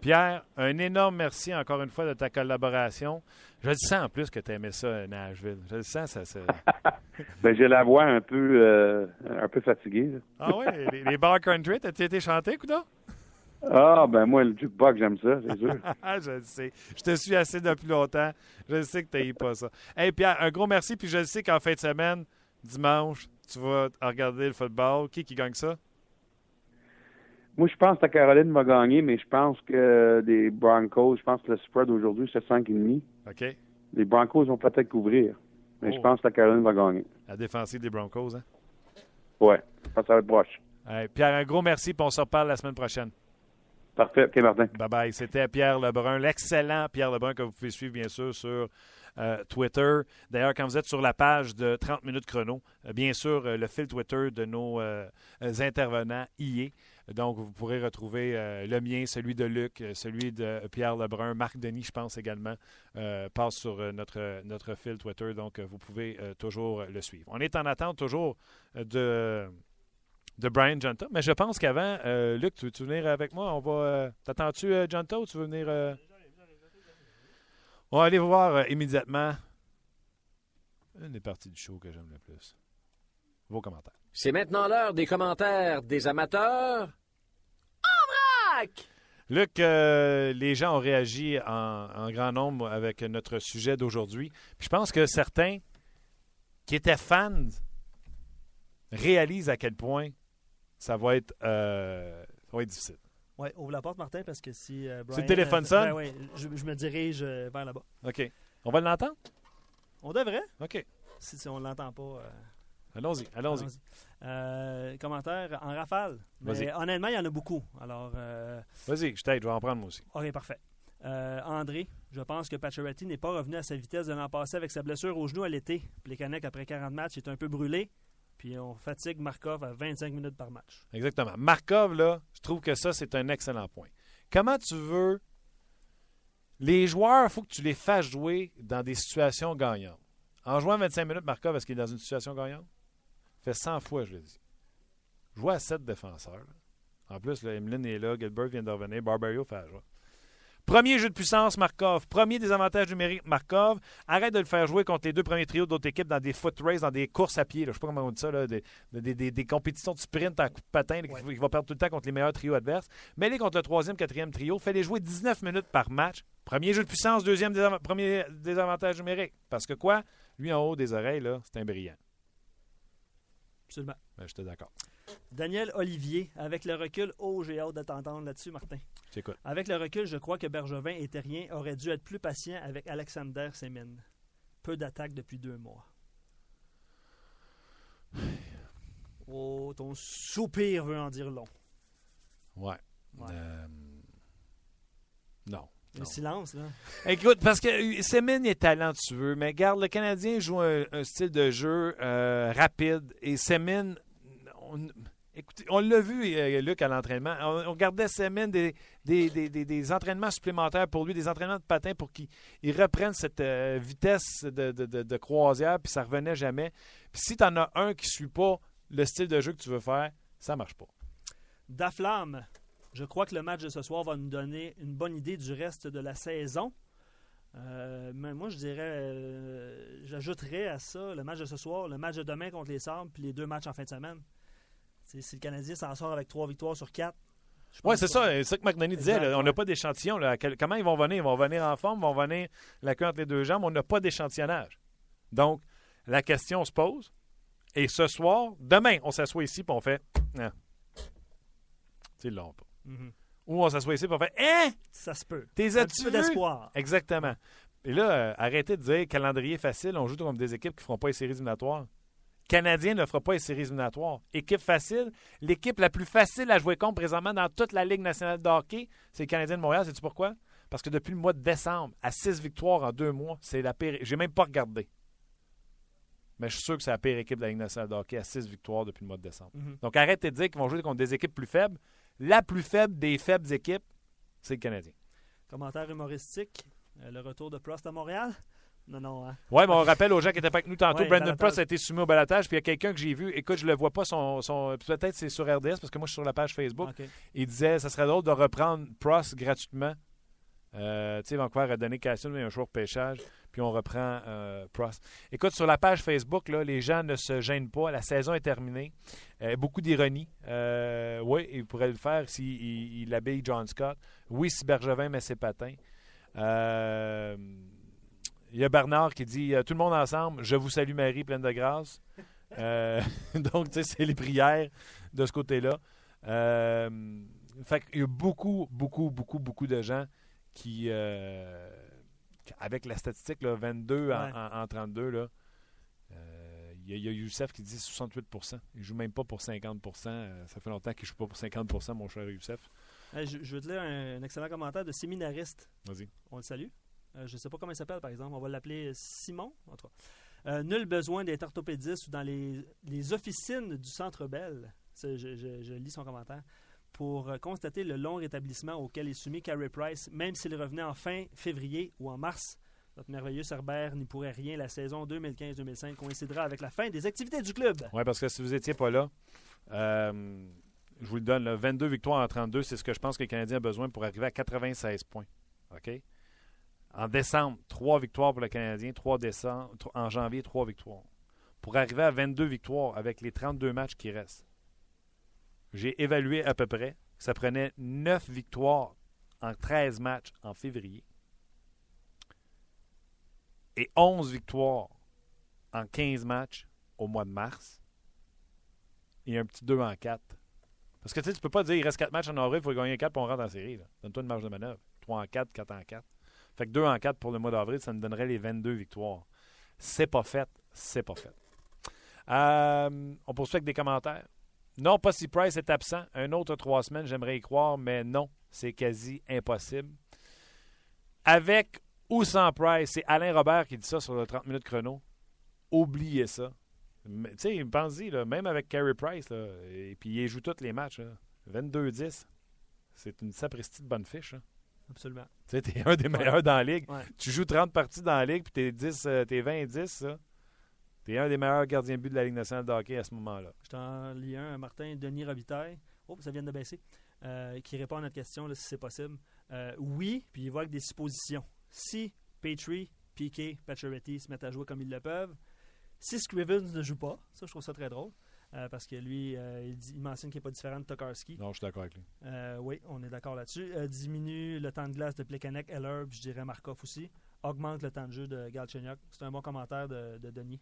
Pierre, un énorme merci encore une fois de ta collaboration. Je le sens en plus que tu aimais ça, Nashville. Je le sens, ça. ça... ben, j'ai la voix un peu, euh, un peu fatiguée. Ah oui, les, les bar country, t'as-tu été chanté, Couda? Ah, ben moi, le jukebox, j'aime ça, c'est sûr. je le sais. Je te suis assez depuis longtemps. Je sais que tu pas ça. Hey, Pierre, un gros merci. Puis je sais qu'en fin de semaine, dimanche, tu vas regarder le football. Qui qui gagne ça? Moi, je pense que la Caroline va gagner, mais je pense que les Broncos, je pense que le spread aujourd'hui, c'est 5,5. OK. Les Broncos vont peut-être couvrir, mais je oh. pense que la Caroline va gagner. La défensive des Broncos, hein? Ouais, ça va être proche. Pierre, un gros merci, puis on se reparle la semaine prochaine. Parfait. OK, Martin. Bye bye. C'était Pierre Lebrun, l'excellent Pierre Lebrun que vous pouvez suivre, bien sûr, sur euh, Twitter. D'ailleurs, quand vous êtes sur la page de 30 minutes chrono, euh, bien sûr, euh, le fil Twitter de nos intervenants y est. Donc, vous pourrez retrouver le mien, celui de Luc, celui de Pierre Lebrun, Marc Denis, je pense également, passe sur notre, notre fil Twitter. Donc, vous pouvez toujours le suivre. On est en attente toujours de de Brian Junta. Mais je pense qu'avant, Luc, tu veux venir avec moi? On va. T'attends-tu Junta ou tu veux venir. On va aller voir euh, immédiatement une des parties du show que j'aime le plus. Vos commentaires. C'est maintenant l'heure des commentaires des amateurs. En vrac! Luc, euh, les gens ont réagi en, grand nombre avec notre sujet d'aujourd'hui. Je pense que certains qui étaient fans réalisent à quel point ça va être, euh, ça va être difficile. Oui, ouvre la porte, Martin, parce que si. Euh, le téléphone euh, sonne? Ben, oui, je, me dirige euh, vers là-bas. OK. On va l'entendre? On devrait. OK. Si, si on ne l'entend pas. Allons-y, allons-y. Allons commentaire en rafale. Mais honnêtement, il y en a beaucoup. Alors. Vas-y, je t'aide, je vais en prendre moi aussi. OK, parfait. André, je pense que Pacioretty n'est pas revenu à sa vitesse de l'an passé avec sa blessure au genou à l'été. Plekanec, après 40 matchs, est un peu brûlé. Puis on fatigue Markov à 25 minutes par match. Exactement. Markov, là, je trouve que ça, c'est un excellent point. Comment tu veux. Les joueurs, il faut que tu les fasses jouer dans des situations gagnantes. En jouant 25 minutes, Markov, est-ce qu'il est dans une situation gagnante? Fait 100 fois, je le dis. Joue à 7 défenseurs. En plus, là, Emeline est là, Gilbert vient de revenir, Barbario fait la joie. Premier jeu de puissance, Markov. Premier désavantage numérique, Markov. Arrête de le faire jouer contre les deux premiers trios d'autres équipes dans des foot races, dans des courses à pied. là. Je sais pas comment on dit ça, là, des, des- des- des compétitions de sprint en coup de patin là, Ouais. qu'il va perdre tout le temps contre les meilleurs trios adverses. Mêlez contre le troisième, quatrième trio. Fais-les jouer 19 minutes par match. Premier jeu de puissance, deuxième premier désavantage numérique. Parce que quoi? Lui en haut des oreilles, là, c'est un brillant. Absolument. Ben, J'étais d'accord. Daniel Olivier, avec le recul, oh, j'ai hâte de t'entendre là-dessus, Martin. J'écoute. Avec le recul, je crois que Bergevin et Terrien auraient dû être plus patients avec Alexander Semin. Peu d'attaques depuis deux mois. Oh, ton soupir veut en dire long. Ouais. Ouais. Euh, Non. Le Non. silence, là. Écoute, parce que euh, Semin est talentueux, mais garde, le Canadien joue un, un style de jeu euh, rapide et Semin, on, écoutez, on l'a vu, euh, Luc, à l'entraînement. On, on gardait Semin des, des, des- entraînements supplémentaires pour lui, des entraînements de patin pour qu'il il reprenne cette euh, vitesse de, croisière, puis ça revenait jamais. Puis si tu en as un qui ne suit pas le style de jeu que tu veux faire, ça marche pas. Daflamme, je crois que le match de ce soir va nous donner une bonne idée du reste de la saison. Euh, mais moi, je dirais, euh, j'ajouterais à ça le match de ce soir, le match de demain contre les Sabres, puis les deux matchs en fin de semaine. Si le Canadien s'en sort avec trois victoires sur quatre. Oui, c'est ça. C'est ça que McDonald's disait. Exact, là. On n'a ouais. pas d'échantillon. Comment ils vont venir? Ils vont venir en forme, ils vont venir la queue entre les deux jambes. On n'a pas d'échantillonnage. Donc, la question se pose. Et ce soir, demain, on s'assoit ici et on fait. Ah. Tu sais, ils l'ont pas. Mhm. Ou on s'assoit ici et on fait. Hein? Ça se peut. T'es Un petit peu d'espoir. Exactement. Et là, euh, arrêtez de dire calendrier facile, on joue comme des équipes qui ne feront pas les séries éliminatoires. Canadien ne fera pas les séries éliminatoires. Équipe facile, l'équipe la plus facile à jouer contre présentement dans toute la Ligue nationale de hockey, c'est le Canadien de Montréal. Sais-tu pourquoi? Parce que depuis le mois de décembre, à six victoires en deux mois, c'est la pire. J'ai même pas regardé. Mais je suis sûr que c'est la pire équipe de la Ligue nationale de hockey à six victoires depuis le mois de décembre. Mhm. Donc arrêtez de dire qu'ils vont jouer contre des équipes plus faibles. La plus faible des faibles équipes, c'est le Canadien. Commentaire humoristique. Euh, le retour de Prost à Montréal. Non, non. Hein. Oui, mais on rappelle aux gens qui étaient pas avec nous tantôt, Ouais, Brandon. Prost a été soumis au balatage, puis il y a quelqu'un que j'ai vu, écoute, je le vois pas, son, son peut-être c'est sur RDS, parce que moi je suis sur la page Facebook, OK. il disait, ça serait drôle de reprendre Prost gratuitement. Euh, tu sais, Vancouver a donné Cassius, mais un jour de pêchage, puis on reprend euh, Prost. Écoute, sur la page Facebook, là, les gens ne se gênent pas, la saison est terminée. Euh, beaucoup d'ironie. Oui, il pourrait le faire s'il il, il habille John Scott. Oui, si Bergevin met ses patins. Euh, il y a Bernard qui dit euh, Tout le monde ensemble, je vous salue Marie, pleine de grâce. Euh, donc, tu sais, c'est les prières de ce côté-là. Euh, fait qu'il y a beaucoup, beaucoup, beaucoup, beaucoup de gens qui, euh, avec la statistique, là, 22 en, Ouais. en- en 32, là, il y, a- il y a Youssef qui dit 68% Il joue même pas pour 50% Euh, Ça fait longtemps qu'il joue pas pour 50% mon cher Youssef. Hey, je, je veux te lire un, un excellent commentaire de séminariste. Vas-y. On le salue. Euh, je ne sais pas comment il s'appelle, par exemple. On va l'appeler Simon. Euh, nul besoin d'être orthopédiste ou dans les, les officines du Centre Bell. Je, lis son commentaire. Pour euh, constater le long rétablissement auquel est soumis Carey Price, même s'il revenait en fin février ou en mars. Notre merveilleux Cerbère n'y pourrait rien. La saison 2015-2005 coïncidera avec la fin des activités du club. Oui, parce que si vous n'étiez pas là, je vous le donne, là, 22 victoires en 32, c'est ce que je pense que le Canadien a besoin pour arriver à 96 points. OK? En décembre, 3 victoires pour le Canadien, 3 décembre, en janvier, 3 victoires. Pour arriver à 22 victoires avec les 32 matchs qui restent, j'ai évalué à peu près que ça prenait 9 victoires en 13 matchs en février et 11 victoires en 15 matchs au mois de mars et un petit 2 en 4. Parce que tu tu peux pas dire il reste 4 matchs en avril, il faut gagner 4 pour on rentre en série. Donne-toi une marge de manœuvre. 3 en 4, 4 en 4. Fait que 2 en 4 pour le mois d'avril, ça nous donnerait les 22 victoires. C'est pas fait, c'est pas fait. Euh, on poursuit avec des commentaires. Non, pas si Price est absent. Un autre trois semaines, j'aimerais y croire, mais non, c'est quasi impossible. Avec ou sans Price, c'est Alain Robert qui dit ça sur le 30 minutes chrono. Oubliez ça. Tu sais, pense-y, là, même avec Carey Price, et puis il joue tous les matchs. là. 22-10. C'est une sapristi de bonne fiche. hein. Absolument. Tu sais, t'es un des meilleurs dans la ligue. Ouais. Tu joues 30 parties dans la ligue, puis t'es 10, euh, t'es 20 et 10, ça. T'es un des meilleurs gardiens de but de la Ligue nationale de hockey à ce moment-là. Je t'en lis un, Martin Denis Robitaille. Oh, ça vient de baisser. euh, qui répond à notre question, là, si c'est possible. Euh, oui, puis il va avec des suppositions. Si Petrie, Piquet, Pacioretty se mettent à jouer comme ils le peuvent, si Scrivens ne joue pas, ça je trouve ça très drôle, euh, parce que lui, euh, il, dit- il mentionne qu'il n'est pas différent de Tokarski. Non, je suis d'accord avec lui. Euh, oui, on est d'accord là-dessus. Euh, diminue le temps de glace de Plekanec, Heller, puis je dirais Markov aussi. Augmente le temps de jeu de Galchenyuk. C'est un bon commentaire de, de Denis.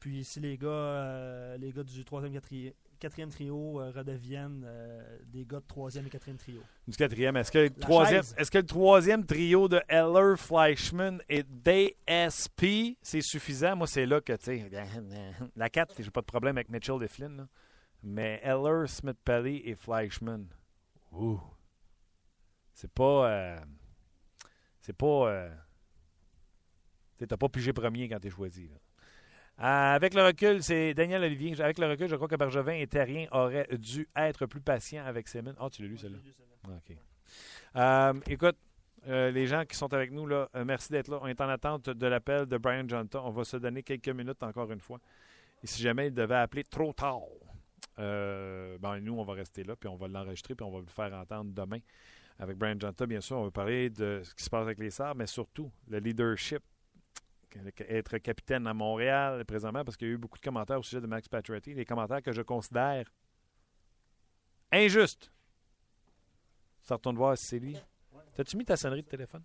Puis si les gars, euh, les gars du 3e, 4e, 4e trio euh, redeviennent euh, des gars de 3e et 4e trio. Du quatrième, est-ce que, le troisième, est-ce que le troisième trio de Eller, Fleischman et DSP, c'est suffisant? Moi, c'est là que, tu sais, la 4, j'ai pas de problème avec Mitchell et Flynn, là. mais Eller, Smith Pelly et Fleischman, ouh, c'est pas. euh, c'est pas. euh, t'as pas pigé premier quand t'es choisi. là. Euh, avec le recul, c'est Daniel Olivier. Avec le recul, je crois que Bergevin et Terrien auraient dû être plus patients avec Semin. Ah, tu l'as lu, celle-là? OK. Euh, écoute, euh, les gens qui sont avec nous, là, merci d'être là. On est en attente de l'appel de Brian Jonta. On va se donner quelques minutes encore une fois. Et si jamais il devait appeler trop tard, ben, nous, on va rester là, puis on va l'enregistrer, puis on va le faire entendre demain. Avec Brian Jonta, bien sûr, on va parler de ce qui se passe avec les Sabres, mais surtout le leadership. Être capitaine à Montréal présentement, parce qu'il y a eu beaucoup de commentaires au sujet de Max Pacioretty, des commentaires que je considère injustes. Tu retournes voir si c'est lui. T'as-tu mis ta sonnerie de téléphone?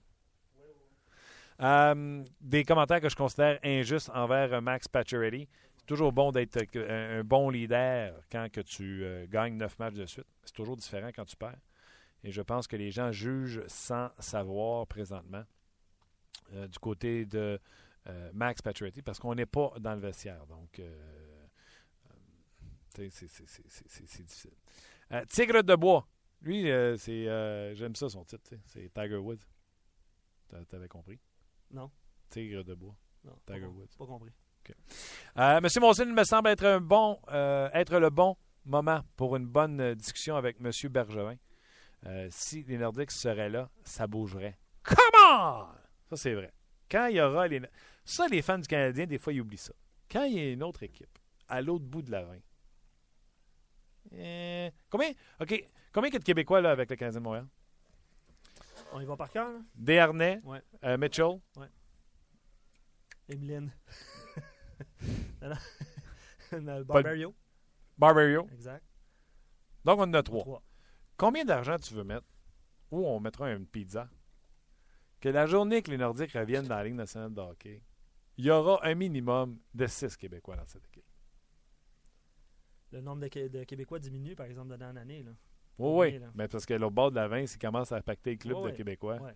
Euh, des commentaires que je considère injustes envers euh, Max Pacioretty. C'est toujours bon d'être euh, un, un bon leader quand que tu euh, gagnes neuf matchs de suite. C'est toujours différent quand tu perds. Et je pense que les gens jugent sans savoir présentement euh, du côté de euh, Max Pacioretty parce qu'on n'est pas dans le vestiaire. Donc, euh, c'est- difficile. Euh, Tigre de bois. Lui, c'est j'aime ça son titre. C'est Tiger Woods. T'a- T'avais compris? Non. Tigre de bois. Non, Tiger pas, Woods. pas compris. Euh, Monsieur Monson me semble être un bon, euh, être le bon moment pour une bonne discussion avec Monsieur Bergevin. Euh, si les Nordiques seraient là, ça bougerait. Come on! Ça, c'est vrai. Quand il y aura les. Ça, les fans du Canadien, des fois, ils oublient ça. Quand il y a une autre équipe à l'autre bout de la reine. Euh, combien? OK. Combien il y a de Québécois là, avec le Canadien de Montréal? On y va par cœur? Desharnais, Ouais. euh, Mitchell, Emeline. Non. Non, Barbario. Barbario. Exact. Donc, on en a trois. Trois. Combien d'argent tu veux mettre? Ou on mettra une pizza? Que la journée que les Nordiques reviennent dans la Ligue nationale de hockey, il y aura un minimum de six Québécois dans cette équipe. Le nombre de, Qué- de Québécois diminue, par exemple, de l'année en année. Là. Oui, oui. Oui. Mais parce que l'autre bord de la 20, ils commencent à pacter le club Oui, de oui. Québécois. Ouais.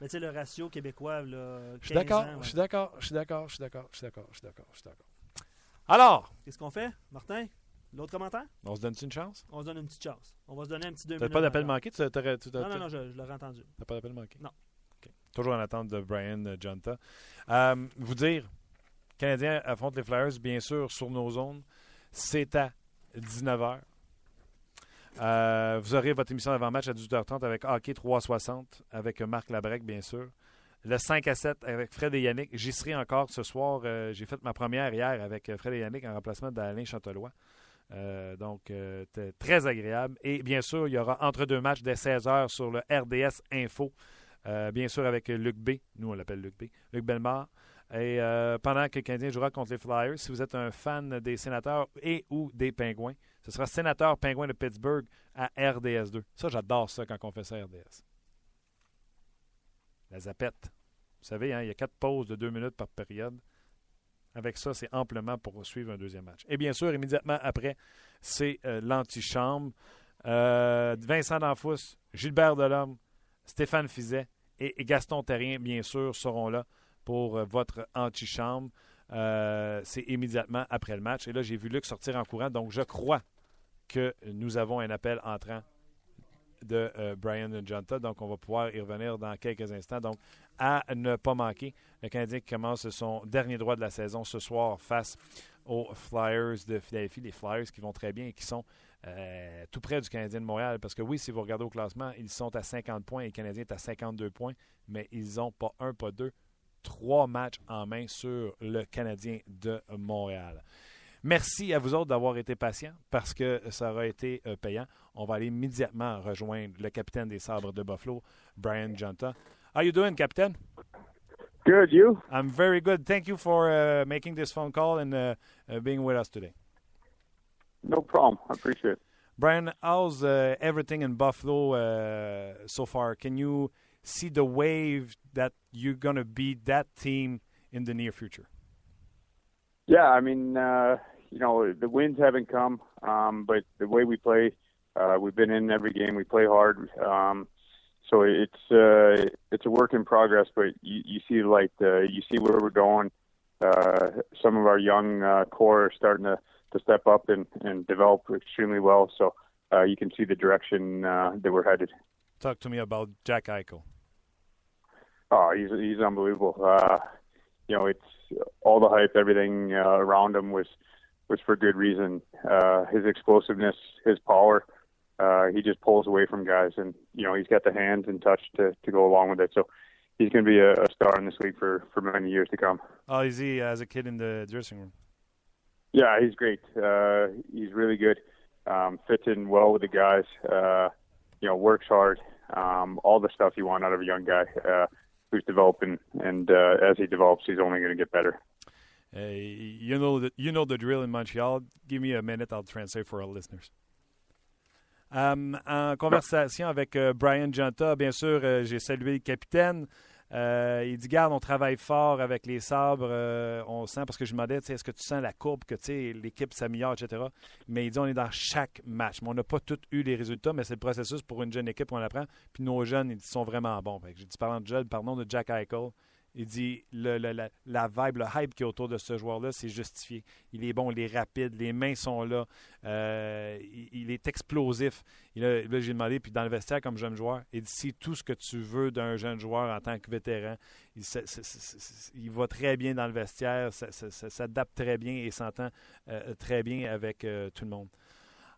Mais tu sais, le ratio québécois, là, Je suis 15 d'accord, je suis d'accord, je suis d'accord, je suis d'accord, je suis d'accord, je suis d'accord, je suis d'accord. Alors, Qu'est-ce qu'on fait, Martin? L'autre commentaire? on se donne une chance? On se donne une petite chance. On va se donner un petit deux T'as minutes. pas d'appel manqué? Tu Non, t'as- non, non, je, je l'aurais entendu. T'as pas d'appel manqué? Non. Toujours en attente de Brian Jonta. Euh, vous dire, Canadiens affrontent les Flyers, bien sûr, sur nos zones. C'est à 19h. Euh, vous aurez votre émission d'avant-match à 18h30 avec Hockey 360, avec Marc Labrec, bien sûr. Le 5 à 7 avec Fred et Yannick. J'y serai encore ce soir. Euh, J'ai fait ma première hier avec Fred et Yannick en remplacement d'Alain Chantelois. Donc, euh, très agréable. Et bien sûr, il y aura entre deux matchs dès 16h sur le RDS Info. Euh, bien sûr, avec Luc B. Nous, on l'appelle Luc B. Luc Bellemare. Et euh, pendant que le Canadien jouera contre les Flyers, si vous êtes un fan des sénateurs et ou des Pingouins, ce sera sénateur Pingouin de Pittsburgh à RDS2. Ça, j'adore ça quand on fait ça à RDS. La zapette. Vous savez, hein, il y a quatre pauses de deux minutes par période. Avec ça, c'est amplement pour suivre un deuxième match. Et bien sûr, immédiatement après, c'est euh, l'antichambre. Vincent D'Anfous, Gilbert Delhomme, Stéphane Fizet et, Gaston Terrien, bien sûr, seront là pour euh, votre antichambre. Euh, c'est immédiatement après le match. Et là, j'ai vu Luc sortir en courant, donc je crois que nous avons un appel entrant de euh, Brian Jonta. Donc, on va pouvoir y revenir dans quelques instants. Donc, à ne pas manquer, le Canadien commence son dernier droit de la saison ce soir face aux Flyers de Philadelphie. Les Flyers qui vont très bien et qui sont euh, tout près du Canadien de Montréal. Parce que oui, si vous regardez au classement, ils sont à 50 points et le Canadien est à 52 points, mais ils n'ont pas un, pas deux, trois matchs en main sur le Canadien de Montréal. Merci à vous autres d'avoir été patients parce que ça aura été euh, payant. On va aller immédiatement rejoindre le capitaine des Sabres de Buffalo, Brian Janta. How you doing, Captain? Good, you? I'm very good. Thank you for uh, making this phone call and uh, uh, being with us today. No problem. I appreciate it. Brian, how's uh, everything in Buffalo uh, so far? Can you see the wave that you're going to be that team in the near future? Yeah, I mean, uh, you know, the wins haven't come, um, but the way we play, uh, we've been in every game. We play hard, um, so it's uh, it's a work in progress. But you, you see, like, uh, you see where we're going. Uh, some of our young uh, core are starting to, to step up and, and develop extremely well. So uh, you can see the direction uh, that we're headed. Talk to me about Jack Eichel. Oh, he's he's unbelievable. Uh, you know, it's all the hype, everything uh, around him was was for good reason. Uh, his explosiveness, his power, uh, he just pulls away from guys, and you know he's got the hands and touch to to go along with it. So he's going to be a, a star in this league for for many years to come. Oh, How is he as a kid in the dressing room? Yeah, he's great. Uh, he's really good. Um, fits in well with the guys. Uh, you know, works hard. Um, all the stuff you want out of a young guy uh, who's developing, and uh, as he develops, he's only going to get better. You know the you know the drill in Montreal. Give me a minute, I'll translate for our listeners. Um, en conversation avec uh, Brian Janta, bien sûr, euh, j'ai salué le capitaine. Euh, il dit Garde, on travaille fort avec les sabres. Euh, on sent, parce que je lui demandais est-ce que tu sens la courbe, que l'équipe s'améliore, etc. Mais il dit on est dans chaque match. Mais on n'a pas tous eu les résultats, mais c'est le processus pour une jeune équipe, on apprend. Puis nos jeunes, ils sont vraiment bons. J'ai dit parlant de jeunes, pardon de Jack Eichel. Il dit le, la, la, vibe, le hype qui est autour de ce joueur-là, c'est justifié. Il est bon, il est rapide, les mains sont là, euh, il, est explosif. Là, j'ai demandé, puis dans le vestiaire comme jeune joueur, il dit c'est tout ce que tu veux d'un jeune joueur en tant que vétéran. Il, il va très bien dans le vestiaire, s'adapte très bien et s'entend euh, très bien avec euh, tout le monde.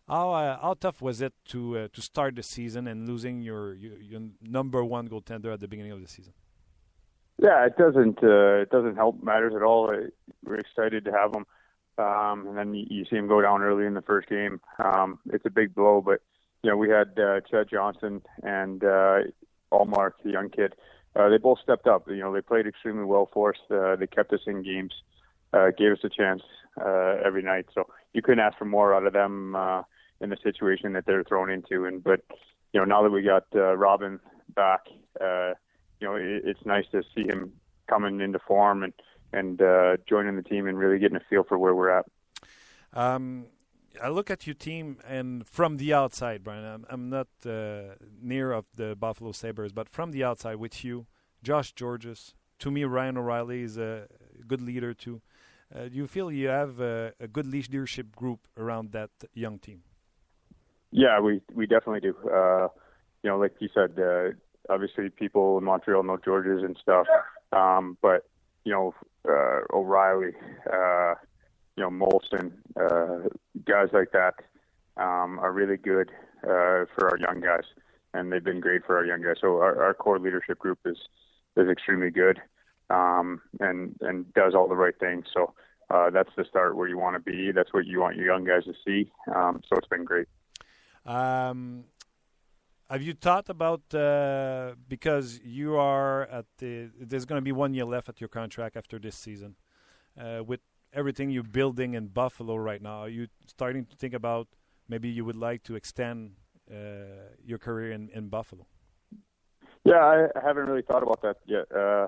How, uh, how tough was it to, uh, to start the season and losing your, your number one goaltender at the beginning of the season? Yeah, it doesn't uh, it doesn't help matters at all. We're excited to have him, um, and then you, see him go down early in the first game. Um, it's a big blow, but you know we had uh, Chad Johnson and uh, Allmark, the young kid. Uh, they both stepped up. You know they played extremely well for us. Uh, they kept us in games, uh, gave us a chance uh, every night. So you couldn't ask for more out of them uh, in the situation that they're thrown into. And but you know now that we got uh, Robin back. Uh, you know, it, it's nice to see him coming into form and and uh, joining the team and really getting a feel for where we're at. Um, I look at your team and from the outside, Brian. I'm, I'm not uh, near of the Buffalo Sabers, but from the outside with you, Josh Georges. To me, Ryan O'Reilly is a good leader too. Uh, do you feel you have a, a, good leadership group around that young team? Yeah, we we definitely do. Uh, you know, like you said, uh, obviously people in Montreal know Georges and stuff. Um, but you know, uh, O'Reilly, uh, you know, Molson, uh, guys like that um, are really good uh, for our young guys, and they've been great for our young guys. So our, our core leadership group is is extremely good, um, and and does all the right things. So uh, that's the start where you want to be. That's what you want your young guys to see. Um, so it's been great. Um, have you thought about uh, because you are at the there's going to be one year left at your contract after this season, uh, with everything you're building in Buffalo right now? Are you starting to think about maybe you would like to extend uh, your career in, in Buffalo? Yeah, I haven't really thought about that yet. Uh,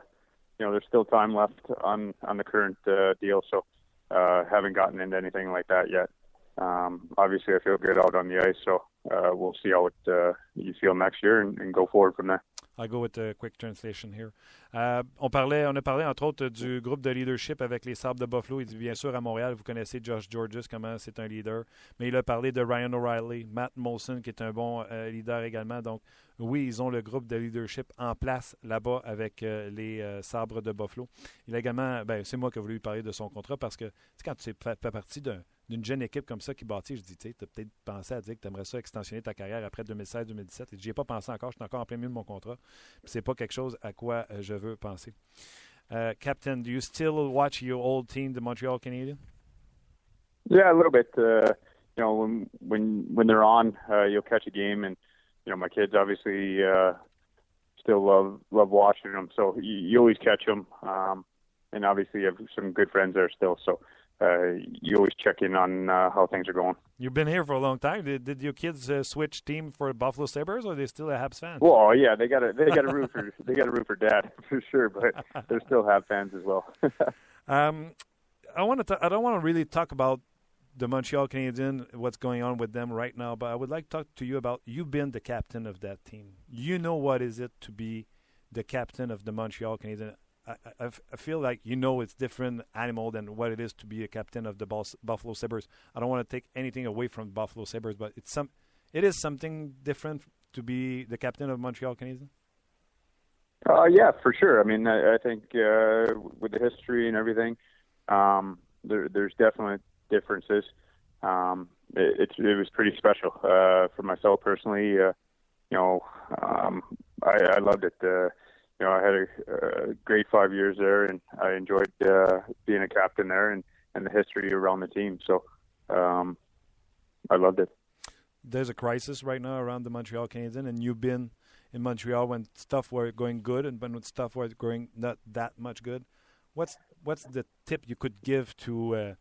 you know, there's still time left on on the current uh, deal, so uh, haven't gotten into anything like that yet. Um, obviously, I feel good out on the ice, so uh, we'll see how it uh, you feel next year and, and, go forward from there. I'll go with a quick translation here. Uh, on, parlait, on a parlé entre autres du groupe de leadership avec les Sabres de Buffalo. Il bien sûr à Montréal, vous connaissez Josh Georges, comment c'est un leader. Mais il a parlé de Ryan O'Reilly, Matt Molson, qui est un bon euh, leader également. Donc, oui, ils ont le groupe de leadership en place là-bas avec euh, les euh, Sabres de Buffalo. Il a également, ben, c'est moi qui ai voulu lui parler de son contrat parce que quand tu fais, partie d'un d'une jeune équipe comme ça qui bâtit, je dis, tu as peut-être pensé à dire que tu aimerais ça extensionner ta carrière après 2016-2017. Et j'y ai pas pensé encore, je suis encore en plein milieu de mon contrat. C'est pas quelque chose à quoi euh, je veux penser. Uh, Captain, do you still watch your old team, the Montreal Canadiens? Yeah, a little bit. Uh, you know, when when when they're on, uh, you'll catch a game, and you know, my kids obviously uh, still love love watching them. So you, you always catch them, um, and obviously you have some good friends there still. So uh, you always check in on uh, how things are going. You've been here for a long time. Did, did your kids uh, switch team for Buffalo Sabres, or are they still a Habs fans? Well, yeah, they got a they got a root for they got a root for dad for sure, but they're still Habs fans as well. um, I want to. I don't want to really talk about the Montreal Canadiens, what's going on with them right now, but I would like to talk to you about you've been the captain of that team. You know what is it to be the captain of the Montreal Canadiens. I, I, I feel like you know it's different animal than what it is to be a captain of the Buffalo Sabres. I don't want to take anything away from Buffalo Sabres, but it's some, it is something different to be the captain of Montreal Canadiens. Uh, yeah, for sure. I mean, I, I think uh, with the history and everything, um, there, there's definitely differences. Um, it, it, it was pretty special uh, for myself personally. Uh, you know, um, I, I loved it. Uh, you know, I had a, a great five years there, and I enjoyed uh, being a captain there and, and the history around the team. So um, I loved it. There's a crisis right now around the Montreal Canadiens, and you've been in Montreal when stuff were going good and been when stuff was going not that much good. What's what's the tip you could give to uh,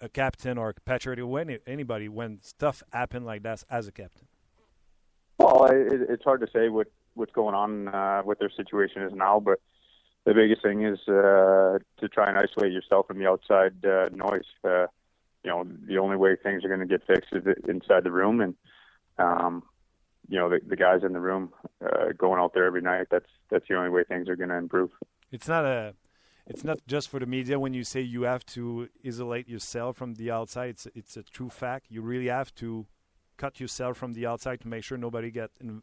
a captain or a patcher or any, anybody when stuff happen like that as a captain? Well, it, it's hard to say what what's going on, uh, what their situation is now, but the biggest thing is uh, to try and isolate yourself from the outside uh, noise. Uh, you know, the only way things are going to get fixed is inside the room, and um, you know, the, the guys in the room uh, going out there every night. That's that's the only way things are going to improve. It's not a it's not just for the media when you say you have to isolate yourself from the outside. It's it's a true fact. You really have to cut yourself from the outside to make sure nobody get. In,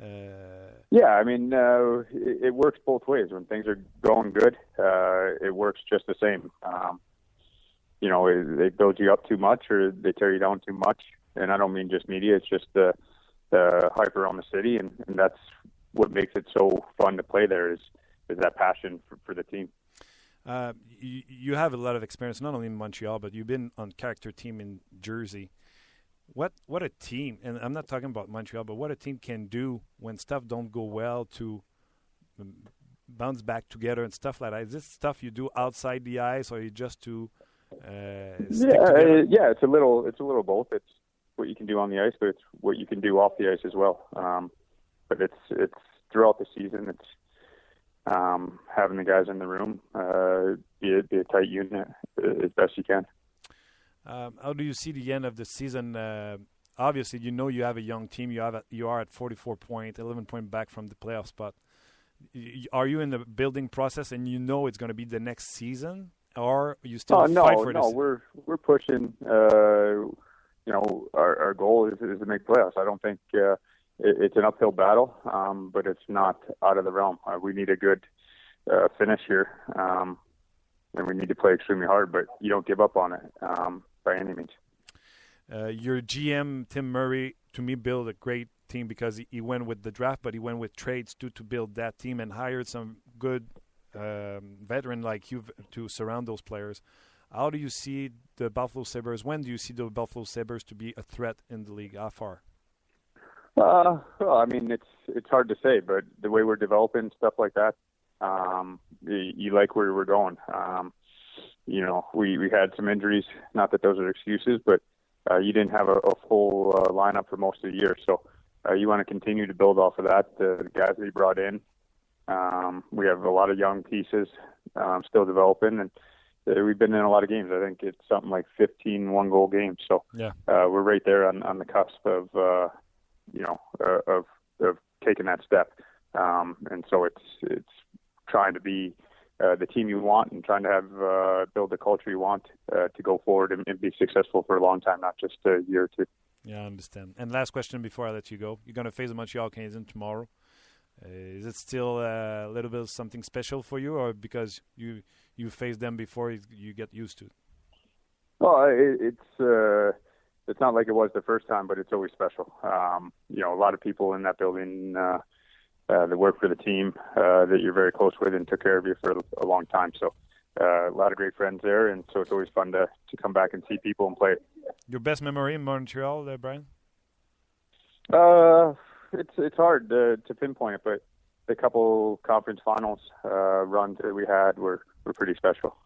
uh, yeah, I mean, uh, it, it, works both ways. When things are going good, uh, it works just the same. Um, you know, they build you up too much or they tear you down too much. And I don't mean just media; it's just the the hype around the city, and, and that's what makes it so fun to play there. Is is that passion for, for the team. Uh, you, you have a lot of experience, not only in Montreal, but you've been on character team in Jersey. What what a team, and I'm not talking about Montreal, but what a team can do when stuff don't go well to um, bounce back together and stuff like that. Is this stuff you do outside the ice, or you just to uh, yeah, uh, yeah, it's a little it's a little both. It's what you can do on the ice, but it's what you can do off the ice as well. Um, but it's it's throughout the season. It's um, having the guys in the room, uh, be, a, be a tight unit uh, as best you can. Um, how do you see the end of the season? Uh, obviously, you know you have a young team. You have a, you are at 44 point, 11 point back from the playoff spot. Are you in the building process, and you know it's going to be the next season, or you still oh, no, fight for no, this? No, we're we're pushing. Uh, you know, our, our goal is, is to make playoffs. I don't think uh, it's an uphill battle, um, but it's not out of the realm. Uh, we need a good uh, finish here, um, and we need to play extremely hard. But you don't give up on it um, by any means. Uh, your GM Tim Murray, to me, built a great team because he, he, went with the draft, but he went with trades too to build that team and hired some good um, veteran like you to surround those players. How do you see the Buffalo Sabres? When do you see the Buffalo Sabres to be a threat in the league? How far? Uh, well, I mean, it's it's hard to say, but the way we're developing stuff like that, um, you, you like where we're going. Um, you know, we we had some injuries. Not that those are excuses, but uh, you didn't have a, a full uh, lineup for most of the year, so uh, you want to continue to build off of that. The, the guys that you brought in, um, we have a lot of young pieces um, still developing, and uh, we've been in a lot of games. I think it's something like 15 one goal games. So yeah, uh, we're right there on on the cusp of. Uh, you know, uh, of of taking that step. Um, and so it's it's trying to be uh, the team you want and trying to have uh, build the culture you want uh, to go forward and, and, be successful for a long time, not just a year or two. Yeah, I understand. And last question before I let you go: You're going to face the Montreal Canadiens tomorrow. Uh, is it still uh, a little bit something special for you, or because you you faced them before, you get used to it? Well, it, it's uh, it's not like it was the first time, but it's always special. Um, you know, a lot of people in that building uh, uh, that work for the team uh, that you're very close with and took care of you for a long time. So uh, a lot of great friends there, and so it's always fun to to come back and see people and play. Your best memory in Montreal, uh, Brian? Uh, it's it's hard to, to pinpoint it, but the couple conference finals uh, runs that we had were were pretty special.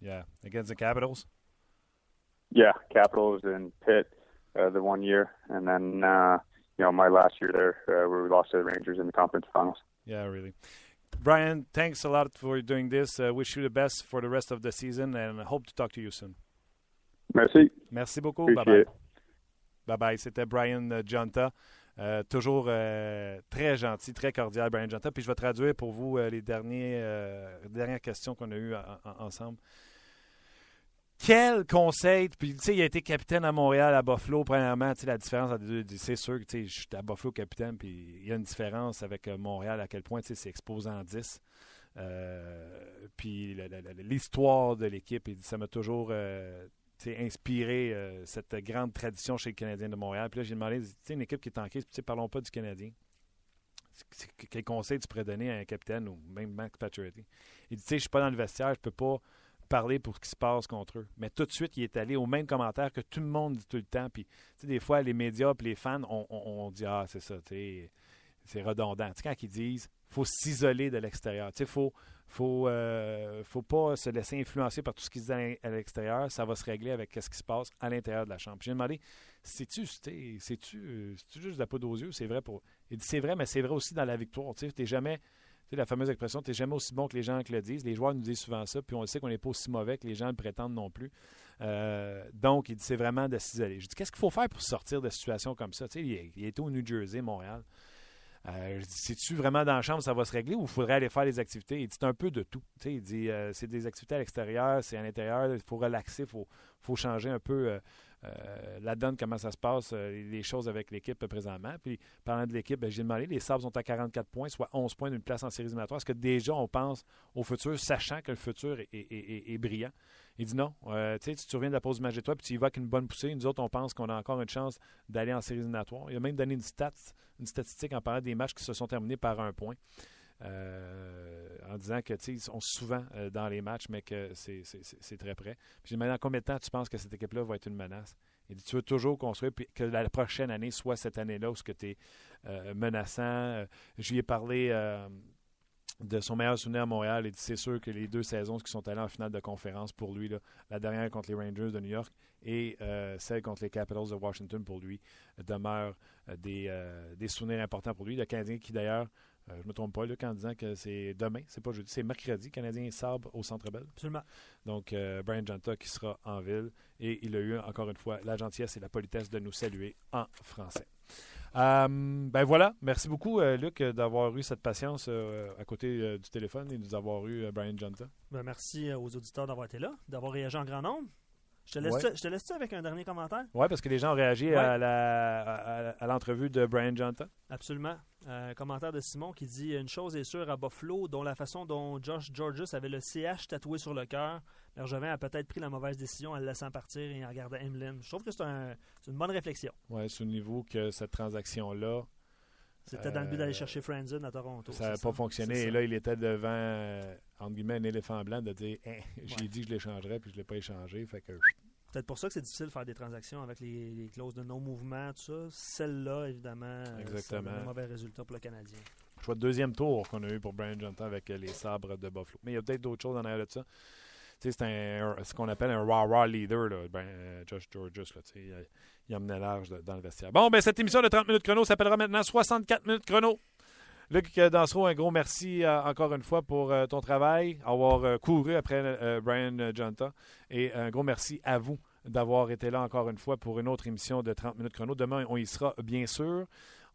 Yeah, against the Capitals. Yeah, Capitals and Pitt uh, the one year, and then uh, you know my last year there uh, where we lost to the Rangers in the conference finals. Yeah, really. Brian, thanks a lot for doing this. Uh, wish you the best for the rest of the season, and hope to talk to you soon. Merci. Merci beaucoup. Appreciate Bye bye. it. Bye bye. C'était Brian euh, Jonta. Euh, toujours euh, très gentil, très cordial, Brian Jonta. Puis je vais traduire pour vous euh, les derniers, euh, dernières questions qu'on a eues en- en- ensemble. Quel conseil, puis tu sais, il a été capitaine à Montréal, à Buffalo, premièrement, tu sais, la différence entre les deux, c'est sûr que tu sais, je suis à Buffalo capitaine, puis il y a une différence avec euh, Montréal, à quel point tu sais, c'est exposant 10. Euh, puis l'histoire de l'équipe, ça m'a toujours euh, inspiré euh, cette grande tradition chez les Canadiens de Montréal. Puis là, j'ai demandé, tu sais, une équipe qui est en crise, puis tu sais, parlons pas du Canadien. Quel conseil tu pourrais donner à un capitaine ou même Max Pacioretty? Il dit, tu sais, je suis pas dans le vestiaire, je peux pas parler pour ce qui se passe contre eux. Mais tout de suite, il est allé au même commentaire que tout le monde dit tout le temps. Puis, des fois, les médias et les fans, on, on- on dit Ah, c'est ça, c'est redondant. Quand ils disent faut s'isoler de l'extérieur, sais, faut. Faut, euh, faut pas se laisser influencer par tout ce qui se dit à l'extérieur. Ça va se régler avec ce qui se passe à l'intérieur de la chambre. Puis J'ai demandé c'est-tu c'est-tu c'est-tu juste de la poudre aux yeux? C'est vrai pour. Il dit c'est vrai, mais c'est vrai aussi dans la victoire. Tu t'es jamais. La fameuse expression, tu n'es jamais aussi bon que les gens qui le disent. Les joueurs nous disent souvent ça, puis on sait qu'on n'est pas aussi mauvais que les gens le prétendent non plus. Euh, donc, il dit c'est vraiment de s'isoler. Je dis qu'est-ce qu'il faut faire pour sortir de situations comme ça? Tu sais, il, est- était au New Jersey, Montréal. Euh, je dis, c'est-tu vraiment dans la chambre, ça va se régler ou il faudrait aller faire des activités? Il dit, un peu de tout. Il dit, euh, c'est des activités à l'extérieur, c'est à l'intérieur, il faut relaxer, il faut, faut changer un peu euh, la donne, comment ça se passe, euh, les choses avec l'équipe présentement. Puis, parlant de l'équipe, ben, j'ai demandé, les Sabres sont à 44 points, soit 11 points d'une place en séries éliminatoires. Est-ce que déjà on pense au futur, sachant que le futur est, brillant? Il dit non. Euh, tu sais, tu te souviens de la pause du match de toi, puis tu y une bonne poussée. Nous autres, on pense qu'on a encore une chance d'aller en séries éliminatoires. Il a même donné une, stat, une statistique en parlant des matchs qui se sont terminés par un point. Euh, en disant que ils sont souvent euh, dans les matchs, mais que c'est- très près. Puis j'ai demandé dans combien de temps tu penses que cette équipe-là va être une menace? Il dit tu veux toujours construire, puis que la prochaine année soit cette année-là où tu es euh, menaçant. Je lui ai parlé de son meilleur souvenir à Montréal. Il dit c'est sûr que les deux saisons qui sont allées en finale de conférence pour lui, la dernière contre les Rangers de New York et celle contre les Capitals de Washington pour lui, demeurent des, des souvenirs importants pour lui. Le Canadien qui d'ailleurs, euh, je ne me trompe pas, Luc, en disant que c'est demain, c'est pas jeudi, c'est mercredi, Canadien et Sabre au Centre Bell. Absolument. Donc, euh, Brian Janta qui sera en ville et il a eu encore une fois la gentillesse et la politesse de nous saluer en français. Euh, ben voilà, merci beaucoup euh, Luc d'avoir eu cette patience à côté du téléphone et de nous avoir eu Brian Janta. Ben, merci aux auditeurs d'avoir été là, d'avoir réagi en grand nombre. Je te laisse, Ouais. je te laisse avec un dernier commentaire? Oui, parce que les gens ont réagi Ouais. à la- à- l'entrevue de Brian Janta. Absolument. Un commentaire de Simon qui dit Une chose est sûre à Buffalo, dont la façon dont Josh Georges avait le CH tatoué sur le cœur, Bergevin a peut-être pris la mauvaise décision en le laissant partir et en regardant Emlyn. Je trouve que c'est un- c'est une bonne réflexion. Oui, c'est au niveau que cette transaction-là, C'était dans le but d'aller Euh, chercher Friendson à Toronto. ça n'a pas fonctionné. Et ça. là, il était devant, euh, entre guillemets, un éléphant blanc de dire Hein, J'ai Ouais. dit que je l'échangerais, puis je ne l'ai pas échangé. Fait que Peut-être pour ça que c'est difficile de faire des transactions avec les, les clauses de non-mouvement, tout ça. Celle-là, évidemment, euh, donne un mauvais résultat pour le Canadien. choix de deuxième tour qu'on a eu pour Brian Johnson avec euh, les sabres de Buffalo. Mais il y a peut-être d'autres choses en arrière de ça. C'est un, ce qu'on appelle un raw-raw leader, là, ben, euh, Josh Georges. Là, il, il emmenait large dans le vestiaire. Bon, ben cette émission de 30 minutes chrono s'appellera maintenant 64 minutes chrono. Luc Dansereau, un gros merci euh, encore une fois pour euh, ton travail, avoir euh, couru après Brian Jonta. Et un gros merci à vous d'avoir été là encore une fois pour une autre émission de 30 minutes chrono. Demain, on y sera bien sûr.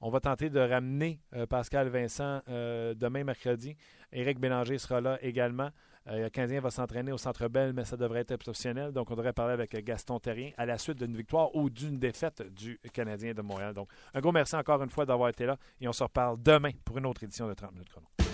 On va tenter de ramener Pascal Vincent demain mercredi. Éric Bélanger sera là également. Euh, le Canadien va s'entraîner au Centre Bell, mais ça devrait être exceptionnel. Donc, on devrait parler avec Gaston Terrien à la suite d'une victoire ou d'une défaite du Canadien de Montréal. Donc, un gros merci encore une fois d'avoir été là et on se reparle demain pour une autre édition de 30 minutes chrono.